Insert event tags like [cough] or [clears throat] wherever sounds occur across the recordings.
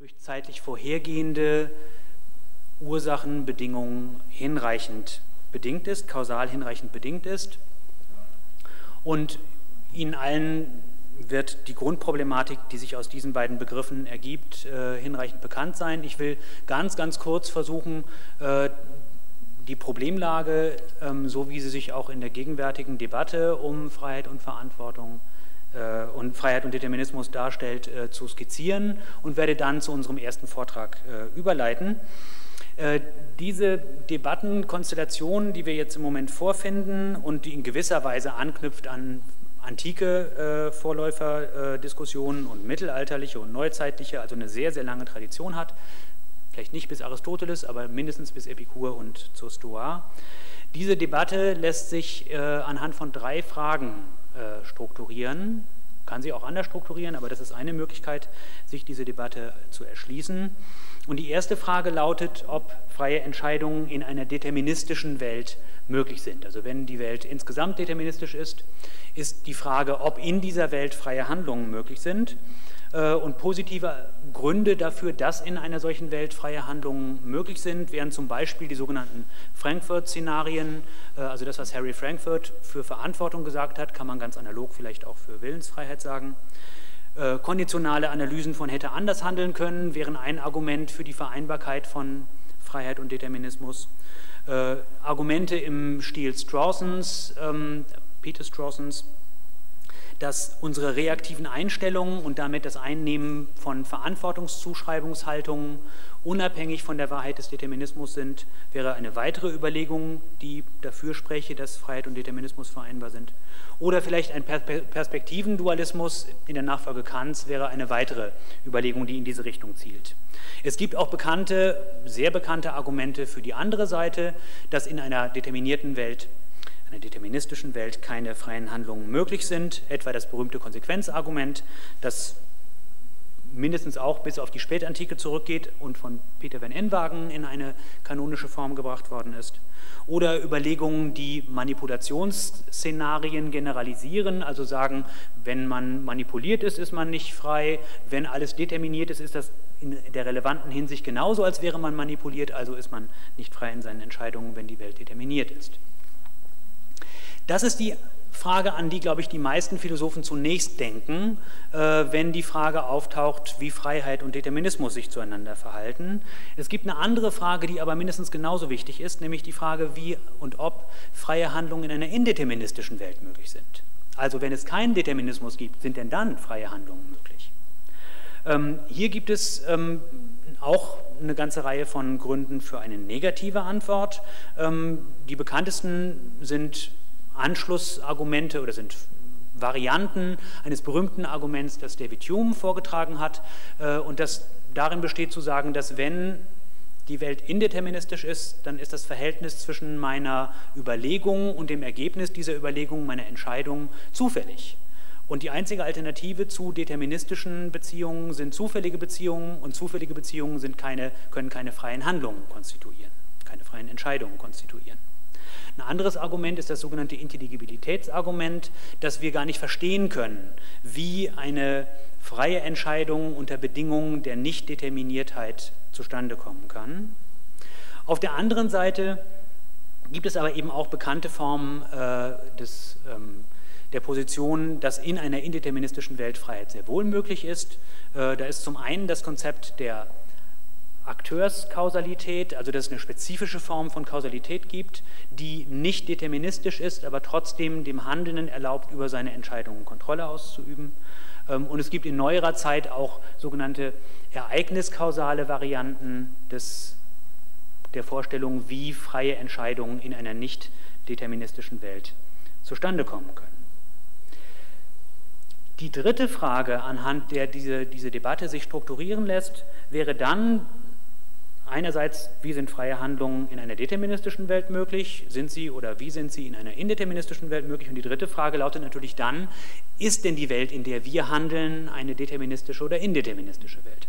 durch zeitlich vorhergehende Ursachenbedingungen hinreichend bedingt ist, kausal hinreichend bedingt ist. Und Ihnen allen wird die Grundproblematik, die sich aus diesen beiden Begriffen ergibt, äh, hinreichend bekannt sein. Ich will ganz, ganz kurz versuchen, äh, die Problemlage, ähm, so wie sie sich auch in der gegenwärtigen Debatte um Freiheit und Verantwortung und Freiheit und Determinismus darstellt, äh, zu skizzieren und werde dann zu unserem ersten Vortrag äh, überleiten. Äh, diese Debattenkonstellation, die wir jetzt im Moment vorfinden und die in gewisser Weise anknüpft an antike äh, Vorläuferdiskussionen und mittelalterliche und neuzeitliche, also eine sehr, sehr lange Tradition hat, vielleicht nicht bis Aristoteles, aber mindestens bis Epikur und zur Stoa. Diese Debatte lässt sich äh, anhand von drei Fragen äh, strukturieren, kann sie auch anders strukturieren, aber das ist eine Möglichkeit, sich diese Debatte zu erschließen. Und die erste Frage lautet, ob freie Entscheidungen in einer deterministischen Welt möglich sind. Also wenn die Welt insgesamt deterministisch ist, ist die Frage, ob in dieser Welt freie Handlungen möglich sind. Äh, und positive Gründe dafür, dass in einer solchen Welt freie Handlungen möglich sind, wären zum Beispiel die sogenannten Frankfurt-Szenarien, äh, also das, was Harry Frankfurt für Verantwortung gesagt hat, kann man ganz analog vielleicht auch für Willensfreiheit sagen. Äh, konditionale Analysen von hätte anders handeln können, wären ein Argument für die Vereinbarkeit von Freiheit und Determinismus. Argumente im Stil Strawsons, ähm, Peter Strawsons, dass unsere reaktiven Einstellungen und damit das Einnehmen von Verantwortungszuschreibungshaltungen unabhängig von der Wahrheit des Determinismus sind, wäre eine weitere Überlegung, die dafür spreche, dass Freiheit und Determinismus vereinbar sind. Oder vielleicht ein Perspektivendualismus in der Nachfolge Kants wäre eine weitere Überlegung, die in diese Richtung zielt. Es gibt auch bekannte, sehr bekannte Argumente für die andere Seite, dass in einer determinierten Welt einer deterministischen Welt keine freien Handlungen möglich sind, etwa das berühmte Konsequenzargument, das mindestens auch bis auf die Spätantike zurückgeht und von Peter van Enwagen in eine kanonische Form gebracht worden ist. Oder Überlegungen, die Manipulationsszenarien generalisieren, also sagen, wenn man manipuliert ist, ist man nicht frei, wenn alles determiniert ist, ist das in der relevanten Hinsicht genauso, als wäre man manipuliert, also ist man nicht frei in seinen Entscheidungen, wenn die Welt determiniert ist. Das ist die Frage, an die, glaube ich, die meisten Philosophen zunächst denken, äh, wenn die Frage auftaucht, wie Freiheit und Determinismus sich zueinander verhalten. Es gibt eine andere Frage, die aber mindestens genauso wichtig ist, nämlich die Frage, wie und ob freie Handlungen in einer indeterministischen Welt möglich sind. Also wenn es keinen Determinismus gibt, sind denn dann freie Handlungen möglich? Ähm, hier gibt es ähm, auch eine ganze Reihe von Gründen für eine negative Antwort. Ähm, die bekanntesten sind Anschlussargumente oder sind Varianten eines berühmten Arguments, das David Hume vorgetragen hat äh, und das darin besteht zu sagen, dass wenn die Welt indeterministisch ist, dann ist das Verhältnis zwischen meiner Überlegung und dem Ergebnis dieser Überlegung, meiner Entscheidung, zufällig. Und die einzige Alternative zu deterministischen Beziehungen sind zufällige Beziehungen und zufällige Beziehungen keine, können keine freien Handlungen konstituieren, keine freien Entscheidungen konstituieren. Ein anderes Argument ist das sogenannte Intelligibilitätsargument, dass wir gar nicht verstehen können, wie eine freie Entscheidung unter Bedingungen der Nichtdeterminiertheit zustande kommen kann. Auf der anderen Seite gibt es aber eben auch bekannte Formen äh, des, ähm, der Position, dass in einer indeterministischen Welt Freiheit sehr wohl möglich ist. Äh, da ist zum einen das Konzept der Akteurskausalität, also dass es eine spezifische Form von Kausalität gibt, die nicht deterministisch ist, aber trotzdem dem Handelnden erlaubt, über seine Entscheidungen Kontrolle auszuüben. Ähm, und es gibt in neuerer Zeit auch sogenannte ereigniskausale Varianten des, der Vorstellung, wie freie Entscheidungen in einer nicht deterministischen Welt zustande kommen können. Die dritte Frage, anhand der diese, diese Debatte sich strukturieren lässt, wäre dann Einerseits, wie sind freie Handlungen in einer deterministischen Welt möglich? Sind sie oder wie sind sie in einer indeterministischen Welt möglich? Und die dritte Frage lautet natürlich dann, ist denn die Welt, in der wir handeln, eine deterministische oder indeterministische Welt?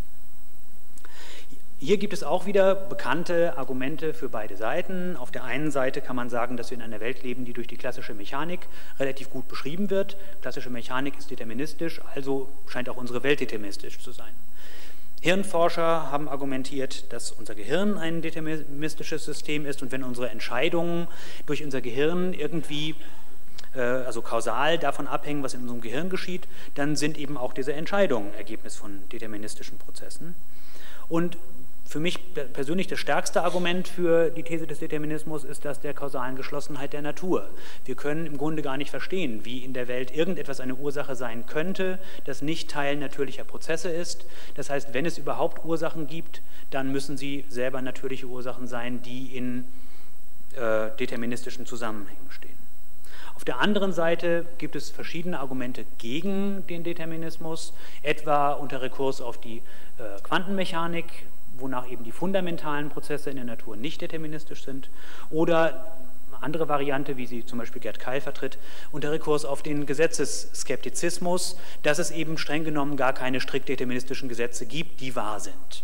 Hier gibt es auch wieder bekannte Argumente für beide Seiten. Auf der einen Seite kann man sagen, dass wir in einer Welt leben, die durch die klassische Mechanik relativ gut beschrieben wird. Klassische Mechanik ist deterministisch, also scheint auch unsere Welt deterministisch zu sein. Hirnforscher haben argumentiert, dass unser Gehirn ein deterministisches System ist und wenn unsere Entscheidungen durch unser Gehirn irgendwie, äh, also kausal davon abhängen, was in unserem Gehirn geschieht, dann sind eben auch diese Entscheidungen Ergebnis von deterministischen Prozessen. Und für mich persönlich das stärkste Argument für die These des Determinismus ist das der kausalen Geschlossenheit der Natur. Wir können im Grunde gar nicht verstehen, wie in der Welt irgendetwas eine Ursache sein könnte, das nicht Teil natürlicher Prozesse ist. Das heißt, wenn es überhaupt Ursachen gibt, dann müssen sie selber natürliche Ursachen sein, die in äh, deterministischen Zusammenhängen stehen. Auf der anderen Seite gibt es verschiedene Argumente gegen den Determinismus, etwa unter Rekurs auf die äh, Quantenmechanik, wonach eben die fundamentalen Prozesse in der Natur nicht deterministisch sind, oder andere Variante, wie sie zum Beispiel Gerd Keil vertritt, unter Rekurs auf den Gesetzesskeptizismus, dass es eben streng genommen gar keine strikt deterministischen Gesetze gibt, die wahr sind.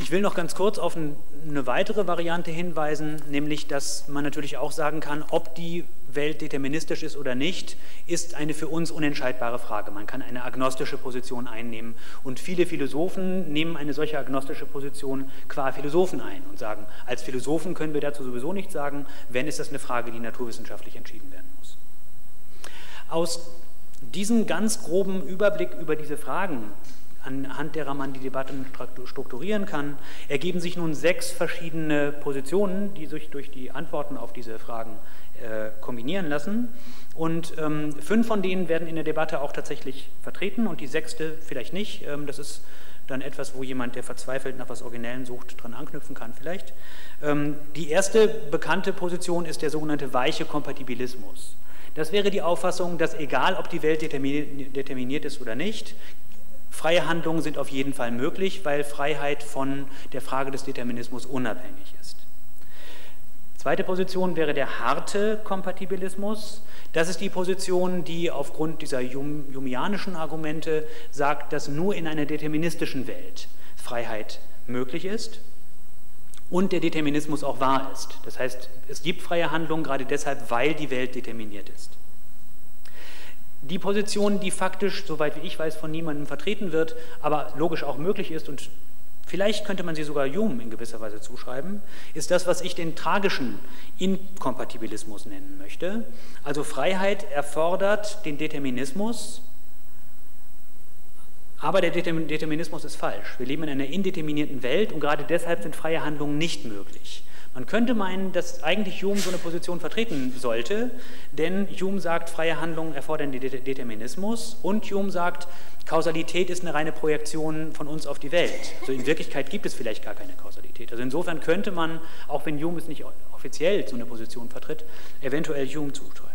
Ich will noch ganz kurz auf eine weitere Variante hinweisen, nämlich dass man natürlich auch sagen kann, ob die Welt deterministisch ist oder nicht, ist eine für uns unentscheidbare Frage. Man kann eine agnostische Position einnehmen und viele Philosophen nehmen eine solche agnostische Position qua Philosophen ein und sagen, als Philosophen können wir dazu sowieso nichts sagen, wenn ist das eine Frage, die naturwissenschaftlich entschieden werden muss. Aus diesem ganz groben Überblick über diese Fragen anhand derer man die Debatten strukturieren kann, ergeben sich nun sechs verschiedene Positionen, die sich durch die Antworten auf diese Fragen kombinieren lassen. Und ähm, fünf von denen werden in der Debatte auch tatsächlich vertreten und die sechste vielleicht nicht. Ähm, das ist dann etwas, wo jemand, der verzweifelt nach was Originellen sucht, dran anknüpfen kann vielleicht. Ähm, die erste bekannte Position ist der sogenannte weiche Kompatibilismus. Das wäre die Auffassung, dass egal, ob die Welt determiniert ist oder nicht, Freie Handlungen sind auf jeden Fall möglich, weil Freiheit von der Frage des Determinismus unabhängig ist. Zweite Position wäre der harte Kompatibilismus. Das ist die Position, die aufgrund dieser Humianischen Argumente sagt, dass nur in einer deterministischen Welt Freiheit möglich ist und der Determinismus auch wahr ist. Das heißt, es gibt freie Handlungen gerade deshalb, weil die Welt determiniert ist. Die Position, die faktisch, soweit wie ich weiß, von niemandem vertreten wird, aber logisch auch möglich ist und vielleicht könnte man sie sogar Hume in gewisser Weise zuschreiben, ist das, was ich den tragischen Inkompatibilismus nennen möchte. Also Freiheit erfordert den Determinismus, aber der Determinismus ist falsch. Wir leben in einer indeterminierten Welt und gerade deshalb sind freie Handlungen nicht möglich. Man könnte meinen, dass eigentlich Hume so eine Position vertreten sollte, denn Hume sagt, freie Handlungen erfordern den Determinismus und Hume sagt, Kausalität ist eine reine Projektion von uns auf die Welt. Also in Wirklichkeit gibt es vielleicht gar keine Kausalität. Also insofern könnte man, auch wenn Hume es nicht offiziell so eine Position vertritt, eventuell Hume zuschreiben.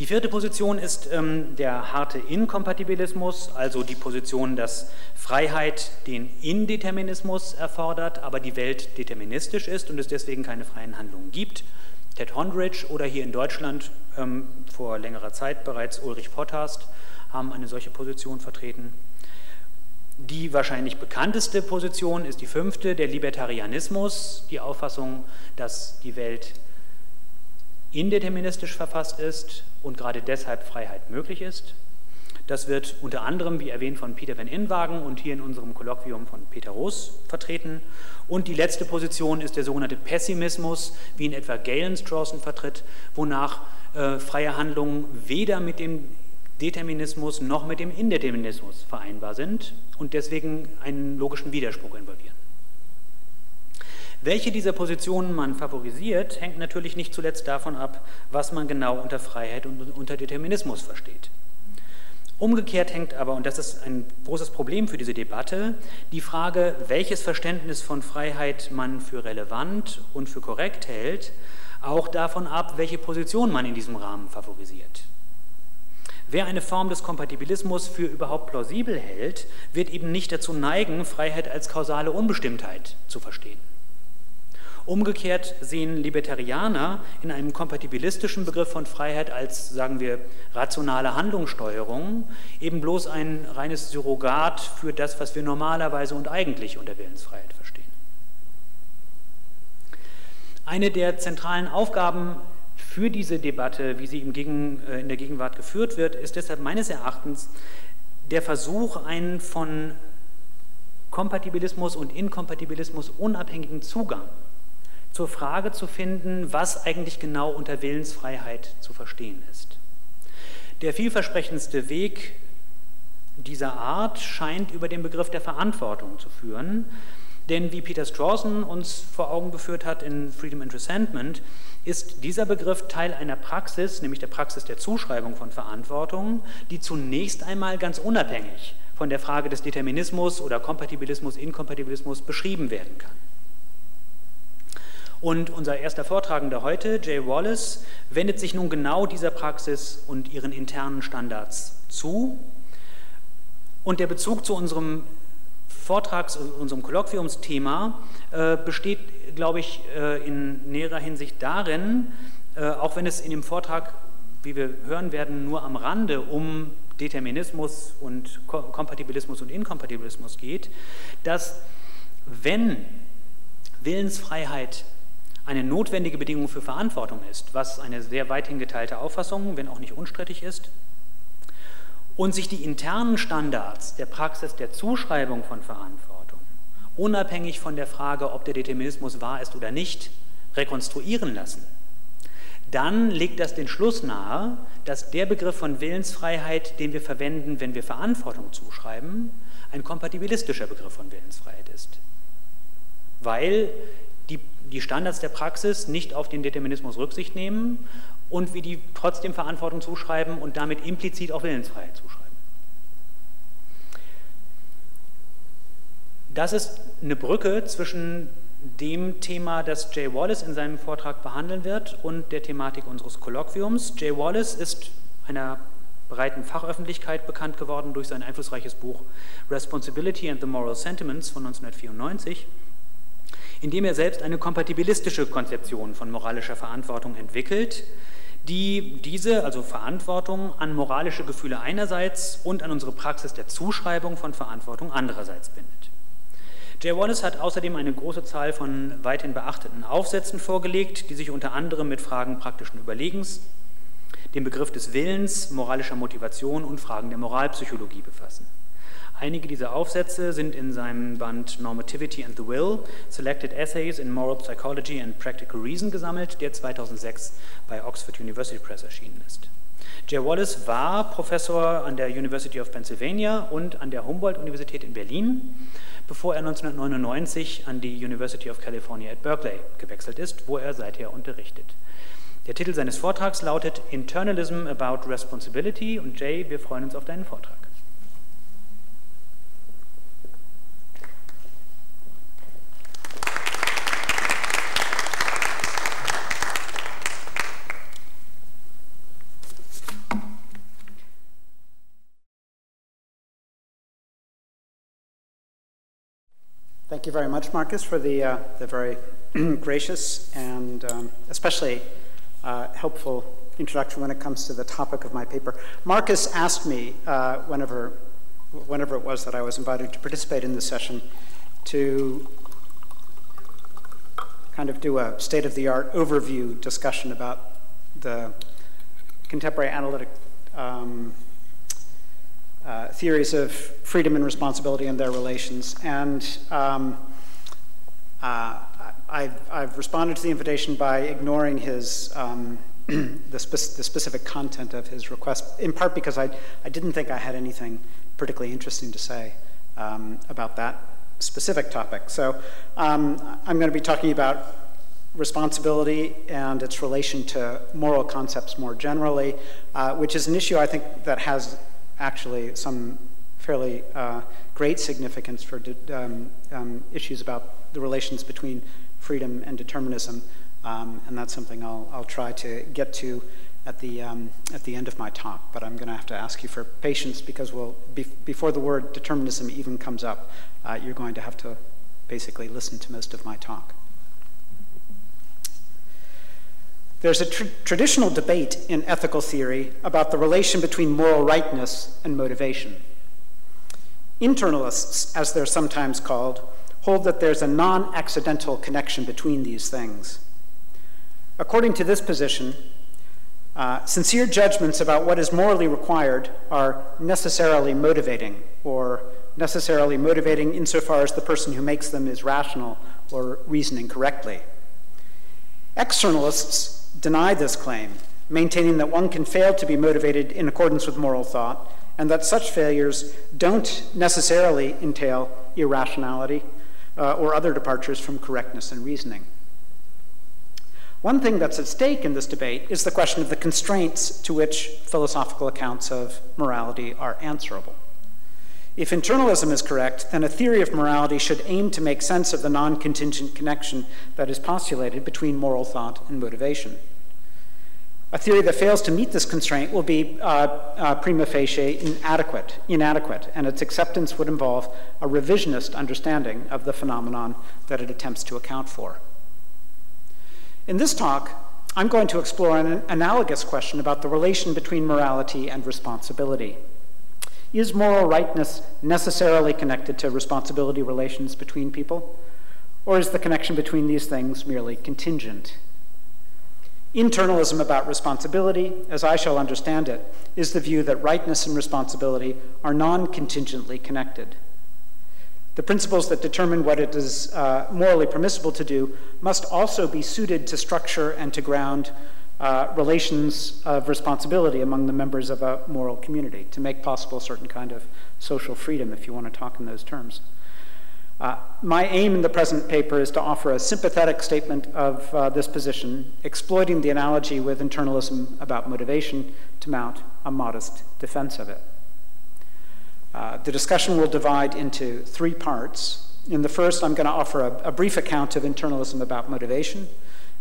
Die vierte Position ist ähm, der harte Inkompatibilismus, also die Position, dass Freiheit den Indeterminismus erfordert, aber die Welt deterministisch ist und es deswegen keine freien Handlungen gibt. Ted Hondridge oder hier in Deutschland ähm, vor längerer Zeit bereits Ulrich Potthast haben eine solche Position vertreten. Die wahrscheinlich bekannteste Position ist die fünfte, der Libertarianismus, die Auffassung, dass die Welt indeterministisch verfasst ist und gerade deshalb Freiheit möglich ist. Das wird unter anderem, wie erwähnt, von Peter van Inwagen und hier in unserem Kolloquium von Peter Roos vertreten. Und die letzte Position ist der sogenannte Pessimismus, wie ihn etwa Galen Strawson vertritt, wonach äh, freie Handlungen weder mit dem Determinismus noch mit dem Indeterminismus vereinbar sind und deswegen einen logischen Widerspruch involvieren. Welche dieser Positionen man favorisiert, hängt natürlich nicht zuletzt davon ab, was man genau unter Freiheit und unter Determinismus versteht. Umgekehrt hängt aber, und das ist ein großes Problem für diese Debatte, die Frage, welches Verständnis von Freiheit man für relevant und für korrekt hält, auch davon ab, welche Position man in diesem Rahmen favorisiert. Wer eine Form des Kompatibilismus für überhaupt plausibel hält, wird eben nicht dazu neigen, Freiheit als kausale Unbestimmtheit zu verstehen. Umgekehrt sehen Libertarianer in einem kompatibilistischen Begriff von Freiheit als, sagen wir, rationale Handlungssteuerung eben bloß ein reines Surrogat für das, was wir normalerweise und eigentlich unter Willensfreiheit verstehen. Eine der zentralen Aufgaben für diese Debatte, wie sie äh, in der Gegenwart geführt wird, ist deshalb meines Erachtens der Versuch, einen von Kompatibilismus und Inkompatibilismus unabhängigen Zugang zur Frage zu finden, was eigentlich genau unter Willensfreiheit zu verstehen ist. Der vielversprechendste Weg dieser Art scheint über den Begriff der Verantwortung zu führen, denn wie Peter Strawson uns vor Augen geführt hat in Freedom and Resentment, ist dieser Begriff Teil einer Praxis, nämlich der Praxis der Zuschreibung von Verantwortung, die zunächst einmal ganz unabhängig von der Frage des Determinismus oder Kompatibilismus, Inkompatibilismus beschrieben werden kann. Und unser erster Vortragender heute, Jay Wallace, wendet sich nun genau dieser Praxis und ihren internen Standards zu. Und der Bezug zu unserem Vortrags-, unserem Kolloquiumsthema äh, besteht, glaube ich, äh, in näherer Hinsicht darin, äh, auch wenn es in dem Vortrag, wie wir hören werden, nur am Rande um Determinismus und Ko Kompatibilismus und Inkompatibilismus geht, dass wenn Willensfreiheit eine notwendige Bedingung für Verantwortung ist, was eine sehr weithin geteilte Auffassung, wenn auch nicht unstrittig ist, und sich die internen Standards der Praxis der Zuschreibung von Verantwortung, unabhängig von der Frage, ob der Determinismus wahr ist oder nicht, rekonstruieren lassen, dann legt das den Schluss nahe, dass der Begriff von Willensfreiheit, den wir verwenden, wenn wir Verantwortung zuschreiben, ein kompatibilistischer Begriff von Willensfreiheit ist. Weil die Standards der Praxis nicht auf den Determinismus Rücksicht nehmen und wie die trotzdem Verantwortung zuschreiben und damit implizit auch Willensfreiheit zuschreiben. Das ist eine Brücke zwischen dem Thema, das Jay Wallace in seinem Vortrag behandeln wird und der Thematik unseres Kolloquiums. Jay Wallace ist einer breiten Fachöffentlichkeit bekannt geworden durch sein einflussreiches Buch Responsibility and the Moral Sentiments von 1994 indem er selbst eine kompatibilistische Konzeption von moralischer Verantwortung entwickelt, die diese, also Verantwortung, an moralische Gefühle einerseits und an unsere Praxis der Zuschreibung von Verantwortung andererseits bindet. Jay Wallace hat außerdem eine große Zahl von weithin beachteten Aufsätzen vorgelegt, die sich unter anderem mit Fragen praktischen Überlegens, dem Begriff des Willens, moralischer Motivation und Fragen der Moralpsychologie befassen. Einige dieser Aufsätze sind in seinem Band Normativity and the Will, Selected Essays in Moral Psychology and Practical Reason gesammelt, der 2006 bei Oxford University Press erschienen ist. Jay Wallace war Professor an der University of Pennsylvania und an der Humboldt-Universität in Berlin, bevor er 1999 an die University of California at Berkeley gewechselt ist, wo er seither unterrichtet. Der Titel seines Vortrags lautet Internalism about Responsibility und Jay, wir freuen uns auf deinen Vortrag. Thank you very much, Marcus, for the, uh, the very [clears throat] gracious and um, especially uh, helpful introduction when it comes to the topic of my paper. Marcus asked me, uh, whenever, whenever it was that I was invited to participate in this session, to kind of do a state of the art overview discussion about the contemporary analytic um, uh, theories of freedom and responsibility and their relations. And um, uh, I've, I've, responded to the invitation by ignoring his um, [clears throat] the, spe- the, specific content of his request, in part because I, I didn't think I had anything particularly interesting to say um, about that specific topic. So um, I'm going to be talking about responsibility and its relation to moral concepts more generally, uh, which is an issue I think that has actually some fairly uh, great significance for um, um, issues about the relations between freedom and determinism, um, and that's something I'll, I'll try to get to at the, um, at the end of my talk, but I'm going to have to ask you for patience because we'll, be, before the word determinism even comes up, uh, you're going to have to basically listen to most of my talk. There's a tr- traditional debate in ethical theory about the relation between moral rightness and motivation. Internalists, as they're sometimes called, hold that there's a non accidental connection between these things. According to this position, uh, sincere judgments about what is morally required are necessarily motivating, or necessarily motivating insofar as the person who makes them is rational or reasoning correctly. Externalists deny this claim, maintaining that one can fail to be motivated in accordance with moral thought, and that such failures don't necessarily entail irrationality uh, or other departures from correctness and reasoning. One thing that's at stake in this debate is the question of the constraints to which philosophical accounts of morality are answerable. If internalism is correct, then a theory of morality should aim to make sense of the non contingent connection that is postulated between moral thought and motivation. A theory that fails to meet this constraint will be uh, uh, prima facie inadequate, inadequate, and its acceptance would involve a revisionist understanding of the phenomenon that it attempts to account for. In this talk, I'm going to explore an analogous question about the relation between morality and responsibility. Is moral rightness necessarily connected to responsibility relations between people? Or is the connection between these things merely contingent? Internalism about responsibility, as I shall understand it, is the view that rightness and responsibility are non contingently connected. The principles that determine what it is uh, morally permissible to do must also be suited to structure and to ground uh, relations of responsibility among the members of a moral community to make possible a certain kind of social freedom, if you want to talk in those terms. Uh, my aim in the present paper is to offer a sympathetic statement of uh, this position, exploiting the analogy with internalism about motivation to mount a modest defense of it. Uh, the discussion will divide into three parts. In the first, I'm going to offer a, a brief account of internalism about motivation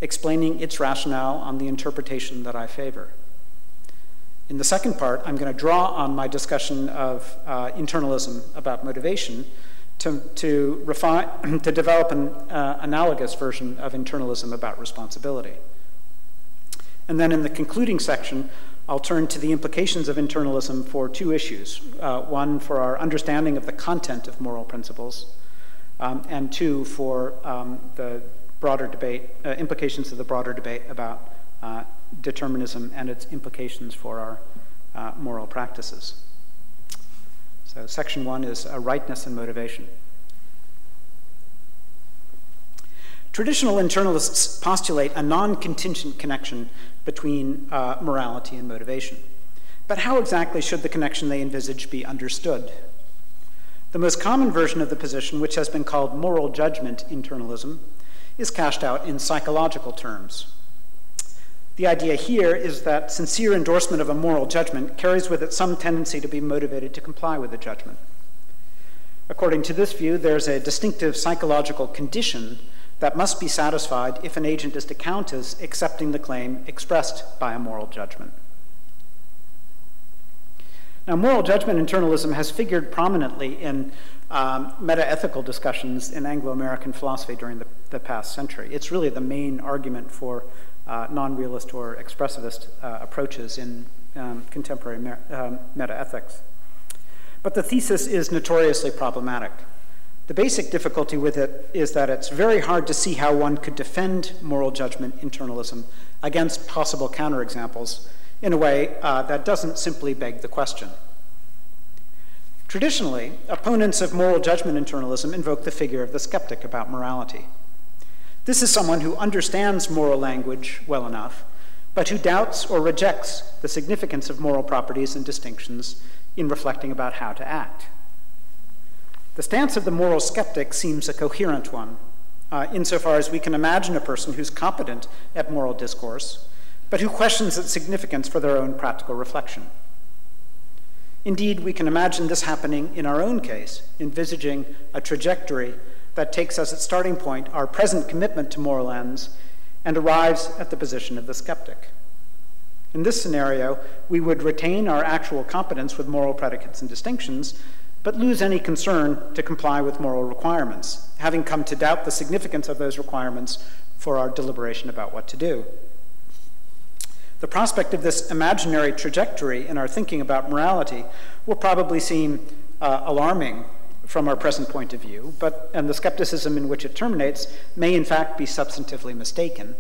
explaining its rationale on the interpretation that I favor. In the second part, I'm going to draw on my discussion of uh, internalism about motivation to, to, refine, [clears throat] to develop an uh, analogous version of internalism about responsibility. And then in the concluding section, I'll turn to the implications of internalism for two issues uh, one, for our understanding of the content of moral principles, um, and two, for um, the broader debate, uh, implications of the broader debate about uh, determinism and its implications for our uh, moral practices. So, section one is a rightness and motivation. Traditional internalists postulate a non contingent connection between uh, morality and motivation. But how exactly should the connection they envisage be understood? The most common version of the position, which has been called moral judgment internalism, is cashed out in psychological terms. The idea here is that sincere endorsement of a moral judgment carries with it some tendency to be motivated to comply with the judgment. According to this view, there's a distinctive psychological condition that must be satisfied if an agent is to count as accepting the claim expressed by a moral judgment. Now, moral judgment internalism has figured prominently in um, meta-ethical discussions in Anglo-American philosophy during the, the, past century. It's really the main argument for uh, non-realist or expressivist uh, approaches in um, contemporary um, meta-ethics. But the thesis is notoriously problematic. The basic difficulty with it is that it's very hard to see how one could defend moral judgment internalism against possible counterexamples in a way uh, that doesn't simply beg the question. Traditionally, opponents of moral judgment internalism invoke the figure of the skeptic about morality. This is someone who understands moral language well enough, but who doubts or rejects the significance of moral properties and distinctions in reflecting about how to act. The stance of the moral skeptic seems a coherent one, uh, insofar as we can imagine a person who's competent at moral discourse, but who questions its significance for their own practical reflection. Indeed, we can imagine this happening in our own case, envisaging a trajectory that takes as its starting point our present commitment to moral ends and arrives at the position of the skeptic. In this scenario, we would retain our actual competence with moral predicates and distinctions, but lose any concern to comply with moral requirements, having come to doubt the significance of those requirements for our deliberation about what to do. The prospect of this imaginary trajectory in our thinking about morality will probably seem uh, alarming from our present point of view, but and the skepticism in which it terminates may in fact be substantively mistaken.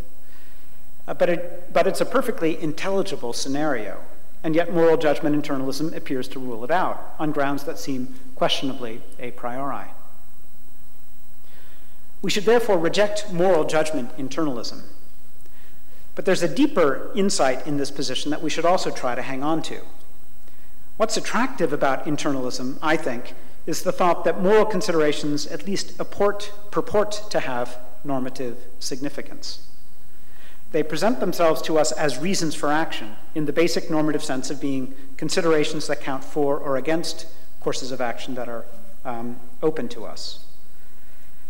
Uh, but, it, but it's a perfectly intelligible scenario, and yet moral judgment internalism appears to rule it out on grounds that seem questionably a priori. We should therefore reject moral judgment internalism. But there's a deeper insight in this position that we should also try to hang on to. What's attractive about internalism, I think, is the thought that moral considerations at least purport, purport to have normative significance. They present themselves to us as reasons for action in the basic normative sense of being considerations that count for or against courses of action that are um, open to us.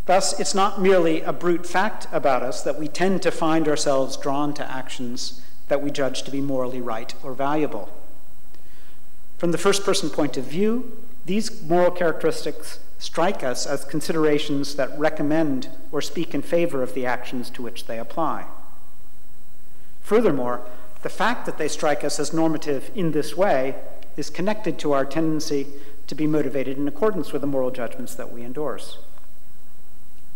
Thus, it's not merely a brute fact about us that we tend to find ourselves drawn to actions that we judge to be morally right or valuable. From the first person point of view, these moral characteristics strike us as considerations that recommend or speak in favor of the actions to which they apply. Furthermore, the fact that they strike us as normative in this way is connected to our tendency to be motivated in accordance with the moral judgments that we endorse.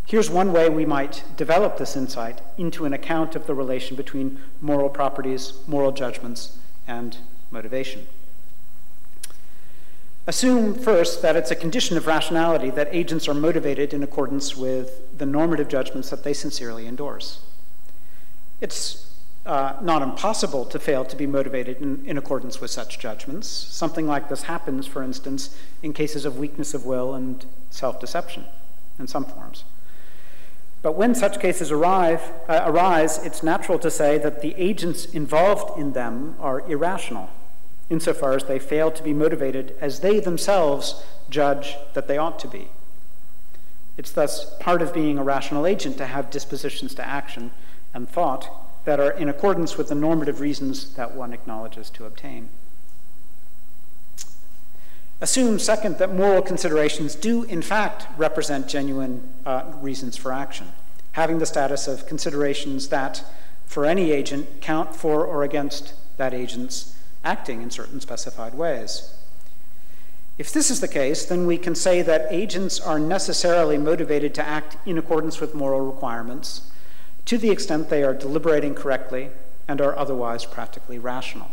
Here's one way we might develop this insight into an account of the relation between moral properties, moral judgments, and motivation. Assume first that it's a condition of rationality that agents are motivated in accordance with the normative judgments that they sincerely endorse. It's uh, not impossible to fail to be motivated in, in accordance with such judgments. Something like this happens, for instance, in cases of weakness of will and self deception in some forms. But when such cases arrive, uh, arise, it's natural to say that the agents involved in them are irrational insofar as they fail to be motivated as they themselves judge that they ought to be. It's thus part of being a rational agent to have dispositions to action and thought that are in accordance with the normative reasons that one acknowledges to obtain. Assume, second, that moral considerations do, in fact, represent genuine uh, reasons for action, having the status of considerations that, for any agent, count for or against that agent's acting in certain specified ways. If this is the case, then we can say that agents are necessarily motivated to act in accordance with moral requirements to the extent they are deliberating correctly and are otherwise practically rational.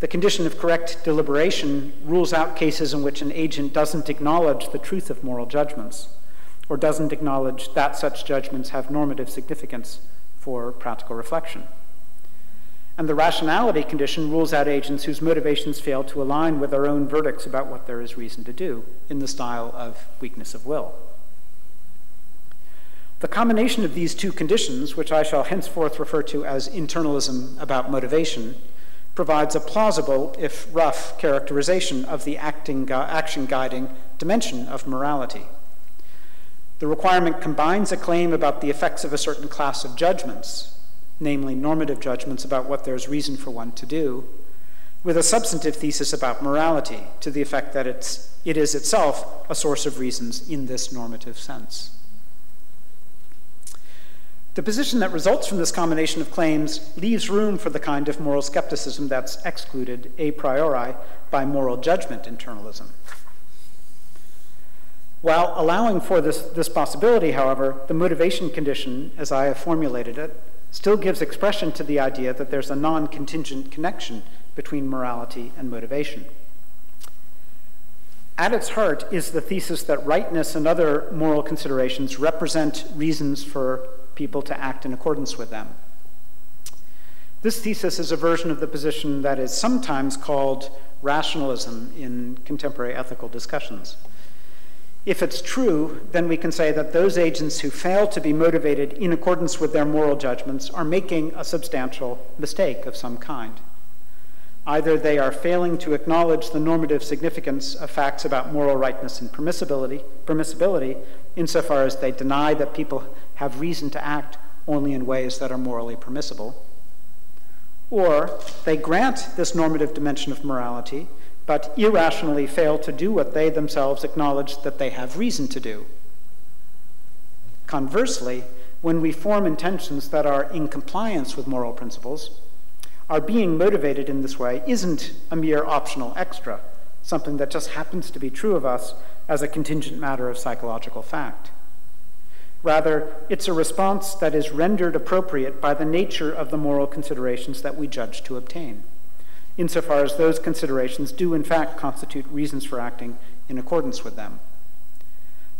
The condition of correct deliberation rules out cases in which an agent doesn't acknowledge the truth of moral judgments or doesn't acknowledge that such judgments have normative significance for practical reflection. And the rationality condition rules out agents whose motivations fail to align with their own verdicts about what there is reason to do in the style of weakness of will. The combination of these two conditions, which I shall henceforth refer to as internalism about motivation, provides a plausible, if rough, characterization of the acting, action guiding dimension of morality. The requirement combines a claim about the effects of a certain class of judgments, namely normative judgments about what there's reason for one to do, with a substantive thesis about morality to the effect that it's, it is itself a source of reasons in this normative sense. The position that results from this combination of claims leaves room for the kind of moral skepticism that's excluded a priori by moral judgment internalism. While allowing for this, this possibility, however, the motivation condition, as I have formulated it, still gives expression to the idea that there's a non contingent connection between morality and motivation. At its heart is the thesis that rightness and other moral considerations represent reasons for people to act in accordance with them. This thesis is a version of the position that is sometimes called rationalism in contemporary ethical discussions. If it's true, then we can say that those agents who fail to be motivated in accordance with their moral judgments are making a substantial mistake of some kind. Either they are failing to acknowledge the normative significance of facts about moral rightness and permissibility, permissibility insofar as they deny that people have reason to act only in ways that are morally permissible, or they grant this normative dimension of morality but irrationally fail to do what they themselves acknowledge that they have reason to do. Conversely, when we form intentions that are in compliance with moral principles, our being motivated in this way isn't a mere optional extra, something that just happens to be true of us as a contingent matter of psychological fact. Rather, it's a response that is rendered appropriate by the nature of the moral considerations that we judge to obtain, insofar as those considerations do in fact constitute reasons for acting in accordance with them.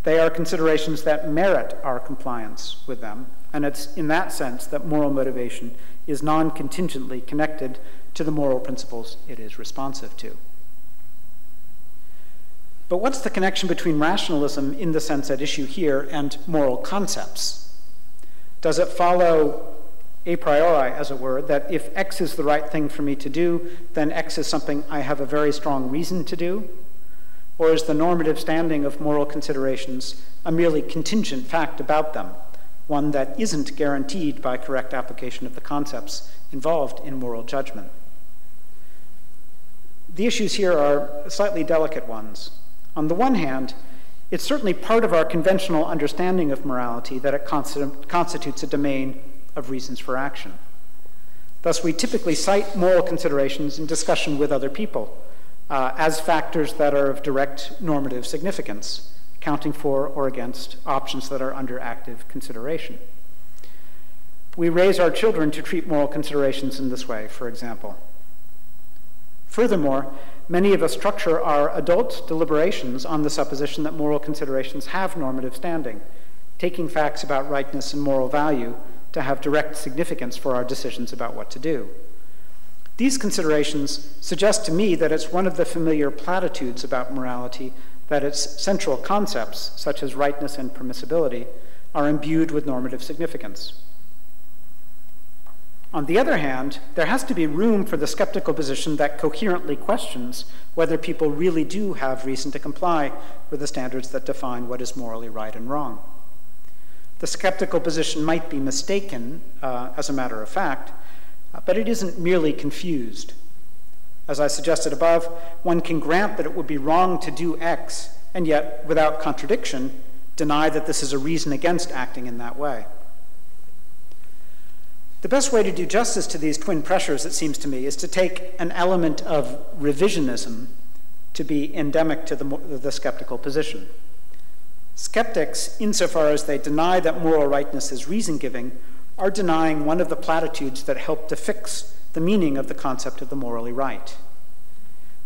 They are considerations that merit our compliance with them, and it's in that sense that moral motivation is non contingently connected to the moral principles it is responsive to. But what's the connection between rationalism in the sense at issue here and moral concepts? Does it follow a priori, as it were, that if X is the right thing for me to do, then X is something I have a very strong reason to do? Or is the normative standing of moral considerations a merely contingent fact about them, one that isn't guaranteed by correct application of the concepts involved in moral judgment? The issues here are slightly delicate ones. On the one hand, it's certainly part of our conventional understanding of morality that it constitutes a domain of reasons for action. Thus, we typically cite moral considerations in discussion with other people uh, as factors that are of direct normative significance, counting for or against options that are under active consideration. We raise our children to treat moral considerations in this way, for example. Furthermore, many of us structure our adult deliberations on the supposition that moral considerations have normative standing, taking facts about rightness and moral value to have direct significance for our decisions about what to do. These considerations suggest to me that it's one of the familiar platitudes about morality that its central concepts, such as rightness and permissibility, are imbued with normative significance. On the other hand, there has to be room for the skeptical position that coherently questions whether people really do have reason to comply with the standards that define what is morally right and wrong. The skeptical position might be mistaken, uh, as a matter of fact, uh, but it isn't merely confused. As I suggested above, one can grant that it would be wrong to do X, and yet, without contradiction, deny that this is a reason against acting in that way. The best way to do justice to these twin pressures, it seems to me, is to take an element of revisionism to be endemic to the, the skeptical position. Skeptics, insofar as they deny that moral rightness is reason giving, are denying one of the platitudes that help to fix the meaning of the concept of the morally right.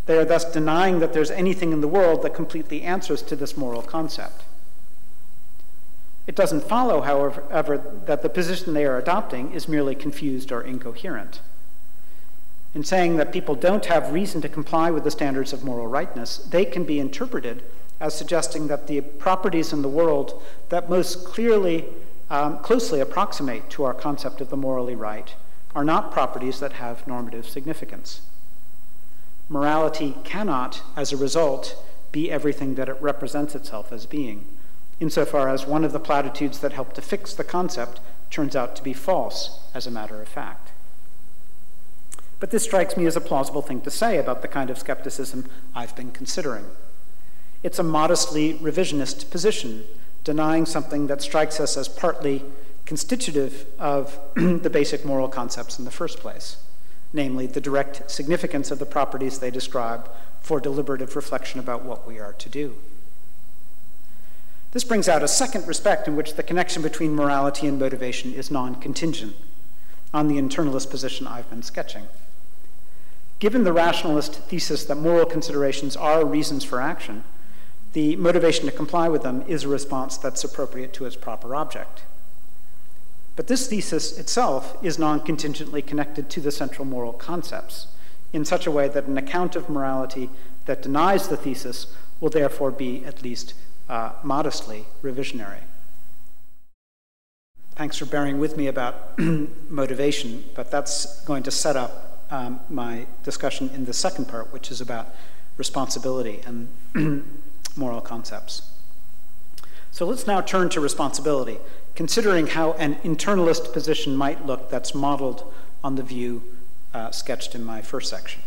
They are thus denying that there's anything in the world that completely answers to this moral concept. It doesn't follow, however, that the position they are adopting is merely confused or incoherent. In saying that people don't have reason to comply with the standards of moral rightness, they can be interpreted as suggesting that the properties in the world that most clearly, um, closely approximate to our concept of the morally right are not properties that have normative significance. Morality cannot, as a result, be everything that it represents itself as being insofar as one of the platitudes that help to fix the concept turns out to be false, as a matter of fact. But this strikes me as a plausible thing to say about the kind of skepticism I've been considering. It's a modestly revisionist position, denying something that strikes us as partly constitutive of [clears throat] the basic moral concepts in the first place, namely the direct significance of the properties they describe for deliberative reflection about what we are to do. This brings out a second respect in which the connection between morality and motivation is non contingent on the internalist position I've been sketching. Given the rationalist thesis that moral considerations are reasons for action, the motivation to comply with them is a response that's appropriate to its proper object. But this thesis itself is non contingently connected to the central moral concepts in such a way that an account of morality that denies the thesis will therefore be at least uh, modestly revisionary. Thanks for bearing with me about [clears throat] motivation, but that's going to set up um, my discussion in the second part, which is about responsibility and [clears throat] moral concepts. So let's now turn to responsibility, considering how an internalist position might look that's modeled on the view uh, sketched in my first section.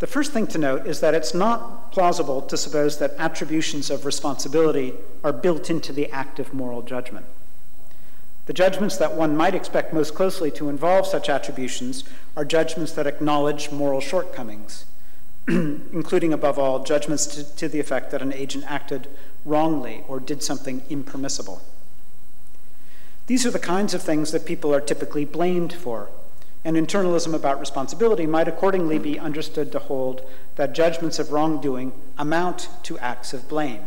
The first thing to note is that it's not plausible to suppose that attributions of responsibility are built into the act of moral judgment. The judgments that one might expect most closely to involve such attributions are judgments that acknowledge moral shortcomings, [clears throat] including, above all, judgments to, to the effect that an agent acted wrongly or did something impermissible. These are the kinds of things that people are typically blamed for, and internalism about responsibility might accordingly be understood to hold that judgments of wrongdoing amount to acts of blame.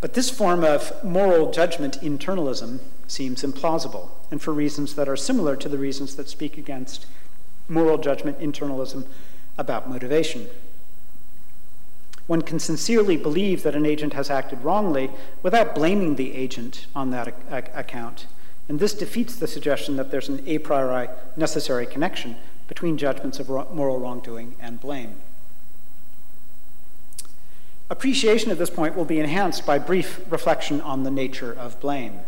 But this form of moral judgment internalism seems implausible, and for reasons that are similar to the reasons that speak against moral judgment internalism about motivation. One can sincerely believe that an agent has acted wrongly without blaming the agent on that account. And this defeats the suggestion that there's an a priori necessary connection between judgments of moral wrongdoing and blame. Appreciation at this point will be enhanced by brief reflection on the nature of blame.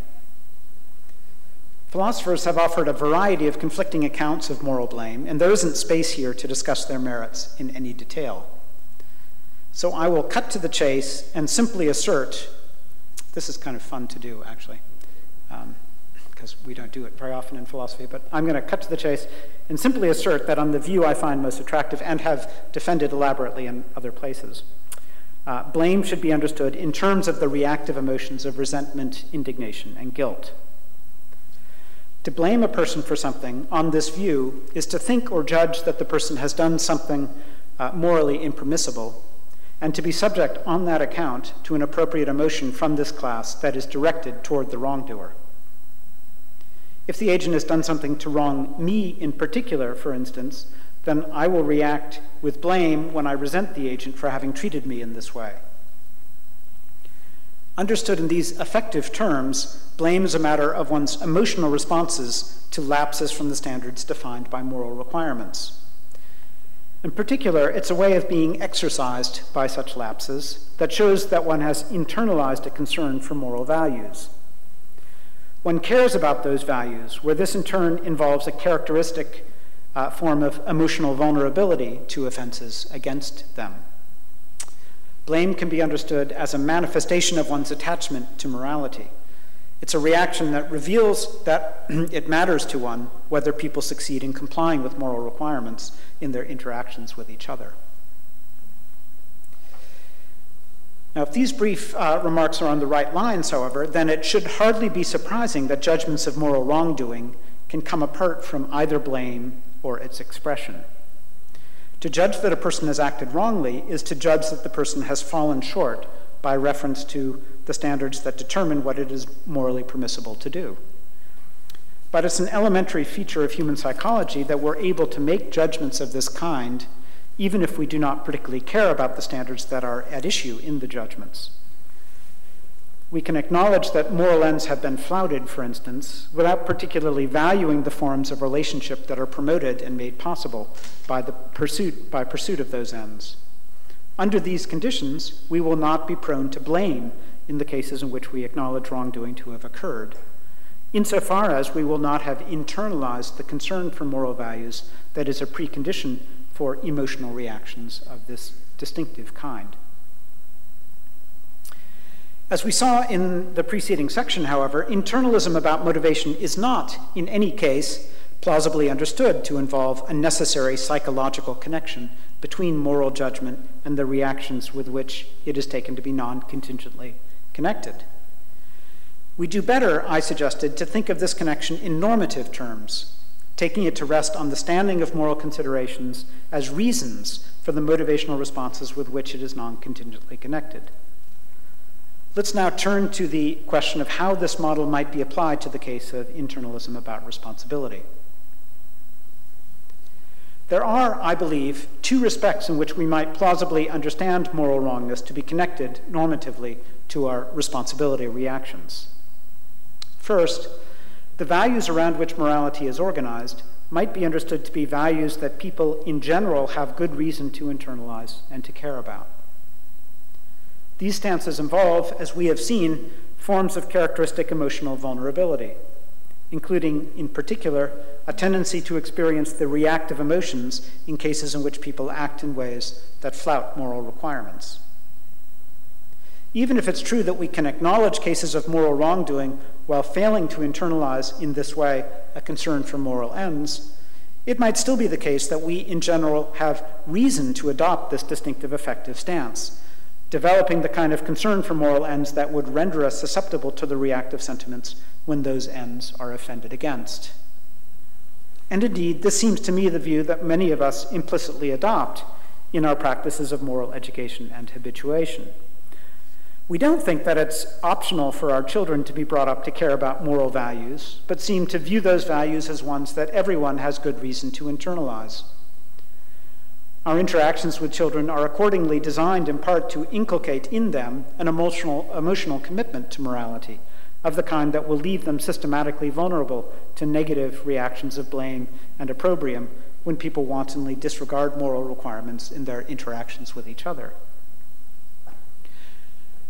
Philosophers have offered a variety of conflicting accounts of moral blame, and there isn't space here to discuss their merits in any detail. So I will cut to the chase and simply assert this is kind of fun to do, actually, because um, we don't do it very often in philosophy, but I'm going to cut to the chase and simply assert that on the view I find most attractive and have defended elaborately in other places. Uh, blame should be understood in terms of the reactive emotions of resentment, indignation, and guilt. To blame a person for something on this view is to think or judge that the person has done something uh, morally impermissible, and to be subject on that account to an appropriate emotion from this class that is directed toward the wrongdoer. If the agent has done something to wrong me in particular, for instance, then I will react with blame when I resent the agent for having treated me in this way. Understood in these affective terms, blame is a matter of one's emotional responses to lapses from the standards defined by moral requirements. In particular, it's a way of being exercised by such lapses that shows that one has internalized a concern for moral values. One cares about those values, where this in turn involves a characteristic uh, form of emotional vulnerability to offenses against them. Blame can be understood as a manifestation of one's attachment to morality. It's a reaction that reveals that [clears throat] it matters to one whether people succeed in complying with moral requirements in their interactions with each other. Now, if these brief uh, remarks are on the right lines, however, then it should hardly be surprising that judgments of moral wrongdoing can come apart from either blame or its expression. To judge that a person has acted wrongly is to judge that the person has fallen short by reference to the standards that determine what it is morally permissible to do. But it's an elementary feature of human psychology that we're able to make judgments of this kind, even if we do not particularly care about the standards that are at issue in the judgments. We can acknowledge that moral ends have been flouted, for instance, without particularly valuing the forms of relationship that are promoted and made possible by the pursuit, by pursuit of those ends. Under these conditions, we will not be prone to blame in the cases in which we acknowledge wrongdoing to have occurred, insofar as we will not have internalized the concern for moral values that is a precondition for emotional reactions of this distinctive kind. As we saw in the preceding section, however, internalism about motivation is not, in any case, plausibly understood to involve a necessary psychological connection between moral judgment and the reactions with which it is taken to be non contingently connected. We do better, I suggested, to think of this connection in normative terms, taking it to rest on the standing of moral considerations as reasons for the motivational responses with which it is non contingently connected. Let's now turn to the question of how this model might be applied to the case of internalism about responsibility. There are, I believe, two respects in which we might plausibly understand moral wrongness to be connected normatively to our responsibility reactions. First, the values around which morality is organized might be understood to be values that people in general have good reason to internalize and to care about. These stances involve, as we have seen, forms of characteristic emotional vulnerability, including, in particular, a tendency to experience the reactive emotions in cases in which people act in ways that flout moral requirements. Even if it's true that we can acknowledge cases of moral wrongdoing while failing to internalize in this way a concern for moral ends, it might still be the case that we, in general, have reason to adopt this distinctive affective stance, developing the kind of concern for moral ends that would render us susceptible to the reactive sentiments when those ends are offended against. And indeed, this seems to me the view that many of us implicitly adopt in our practices of moral education and habituation. We don't think that it's optional for our children to be brought up to care about moral values, but seem to view those values as ones that everyone has good reason to internalize. Our interactions with children are accordingly designed in part to inculcate in them an emotional, emotional commitment to morality of the kind that will leave them systematically vulnerable to negative reactions of blame and opprobrium when people wantonly disregard moral requirements in their interactions with each other.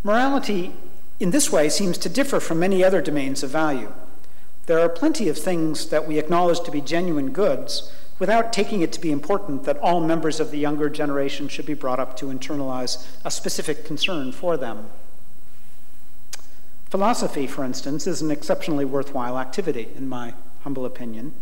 Morality, in this way, seems to differ from many other domains of value. There are plenty of things that we acknowledge to be genuine goods without taking it to be important that all members of the younger generation should be brought up to internalize a specific concern for them. Philosophy, for instance, is an exceptionally worthwhile activity, in my humble opinion.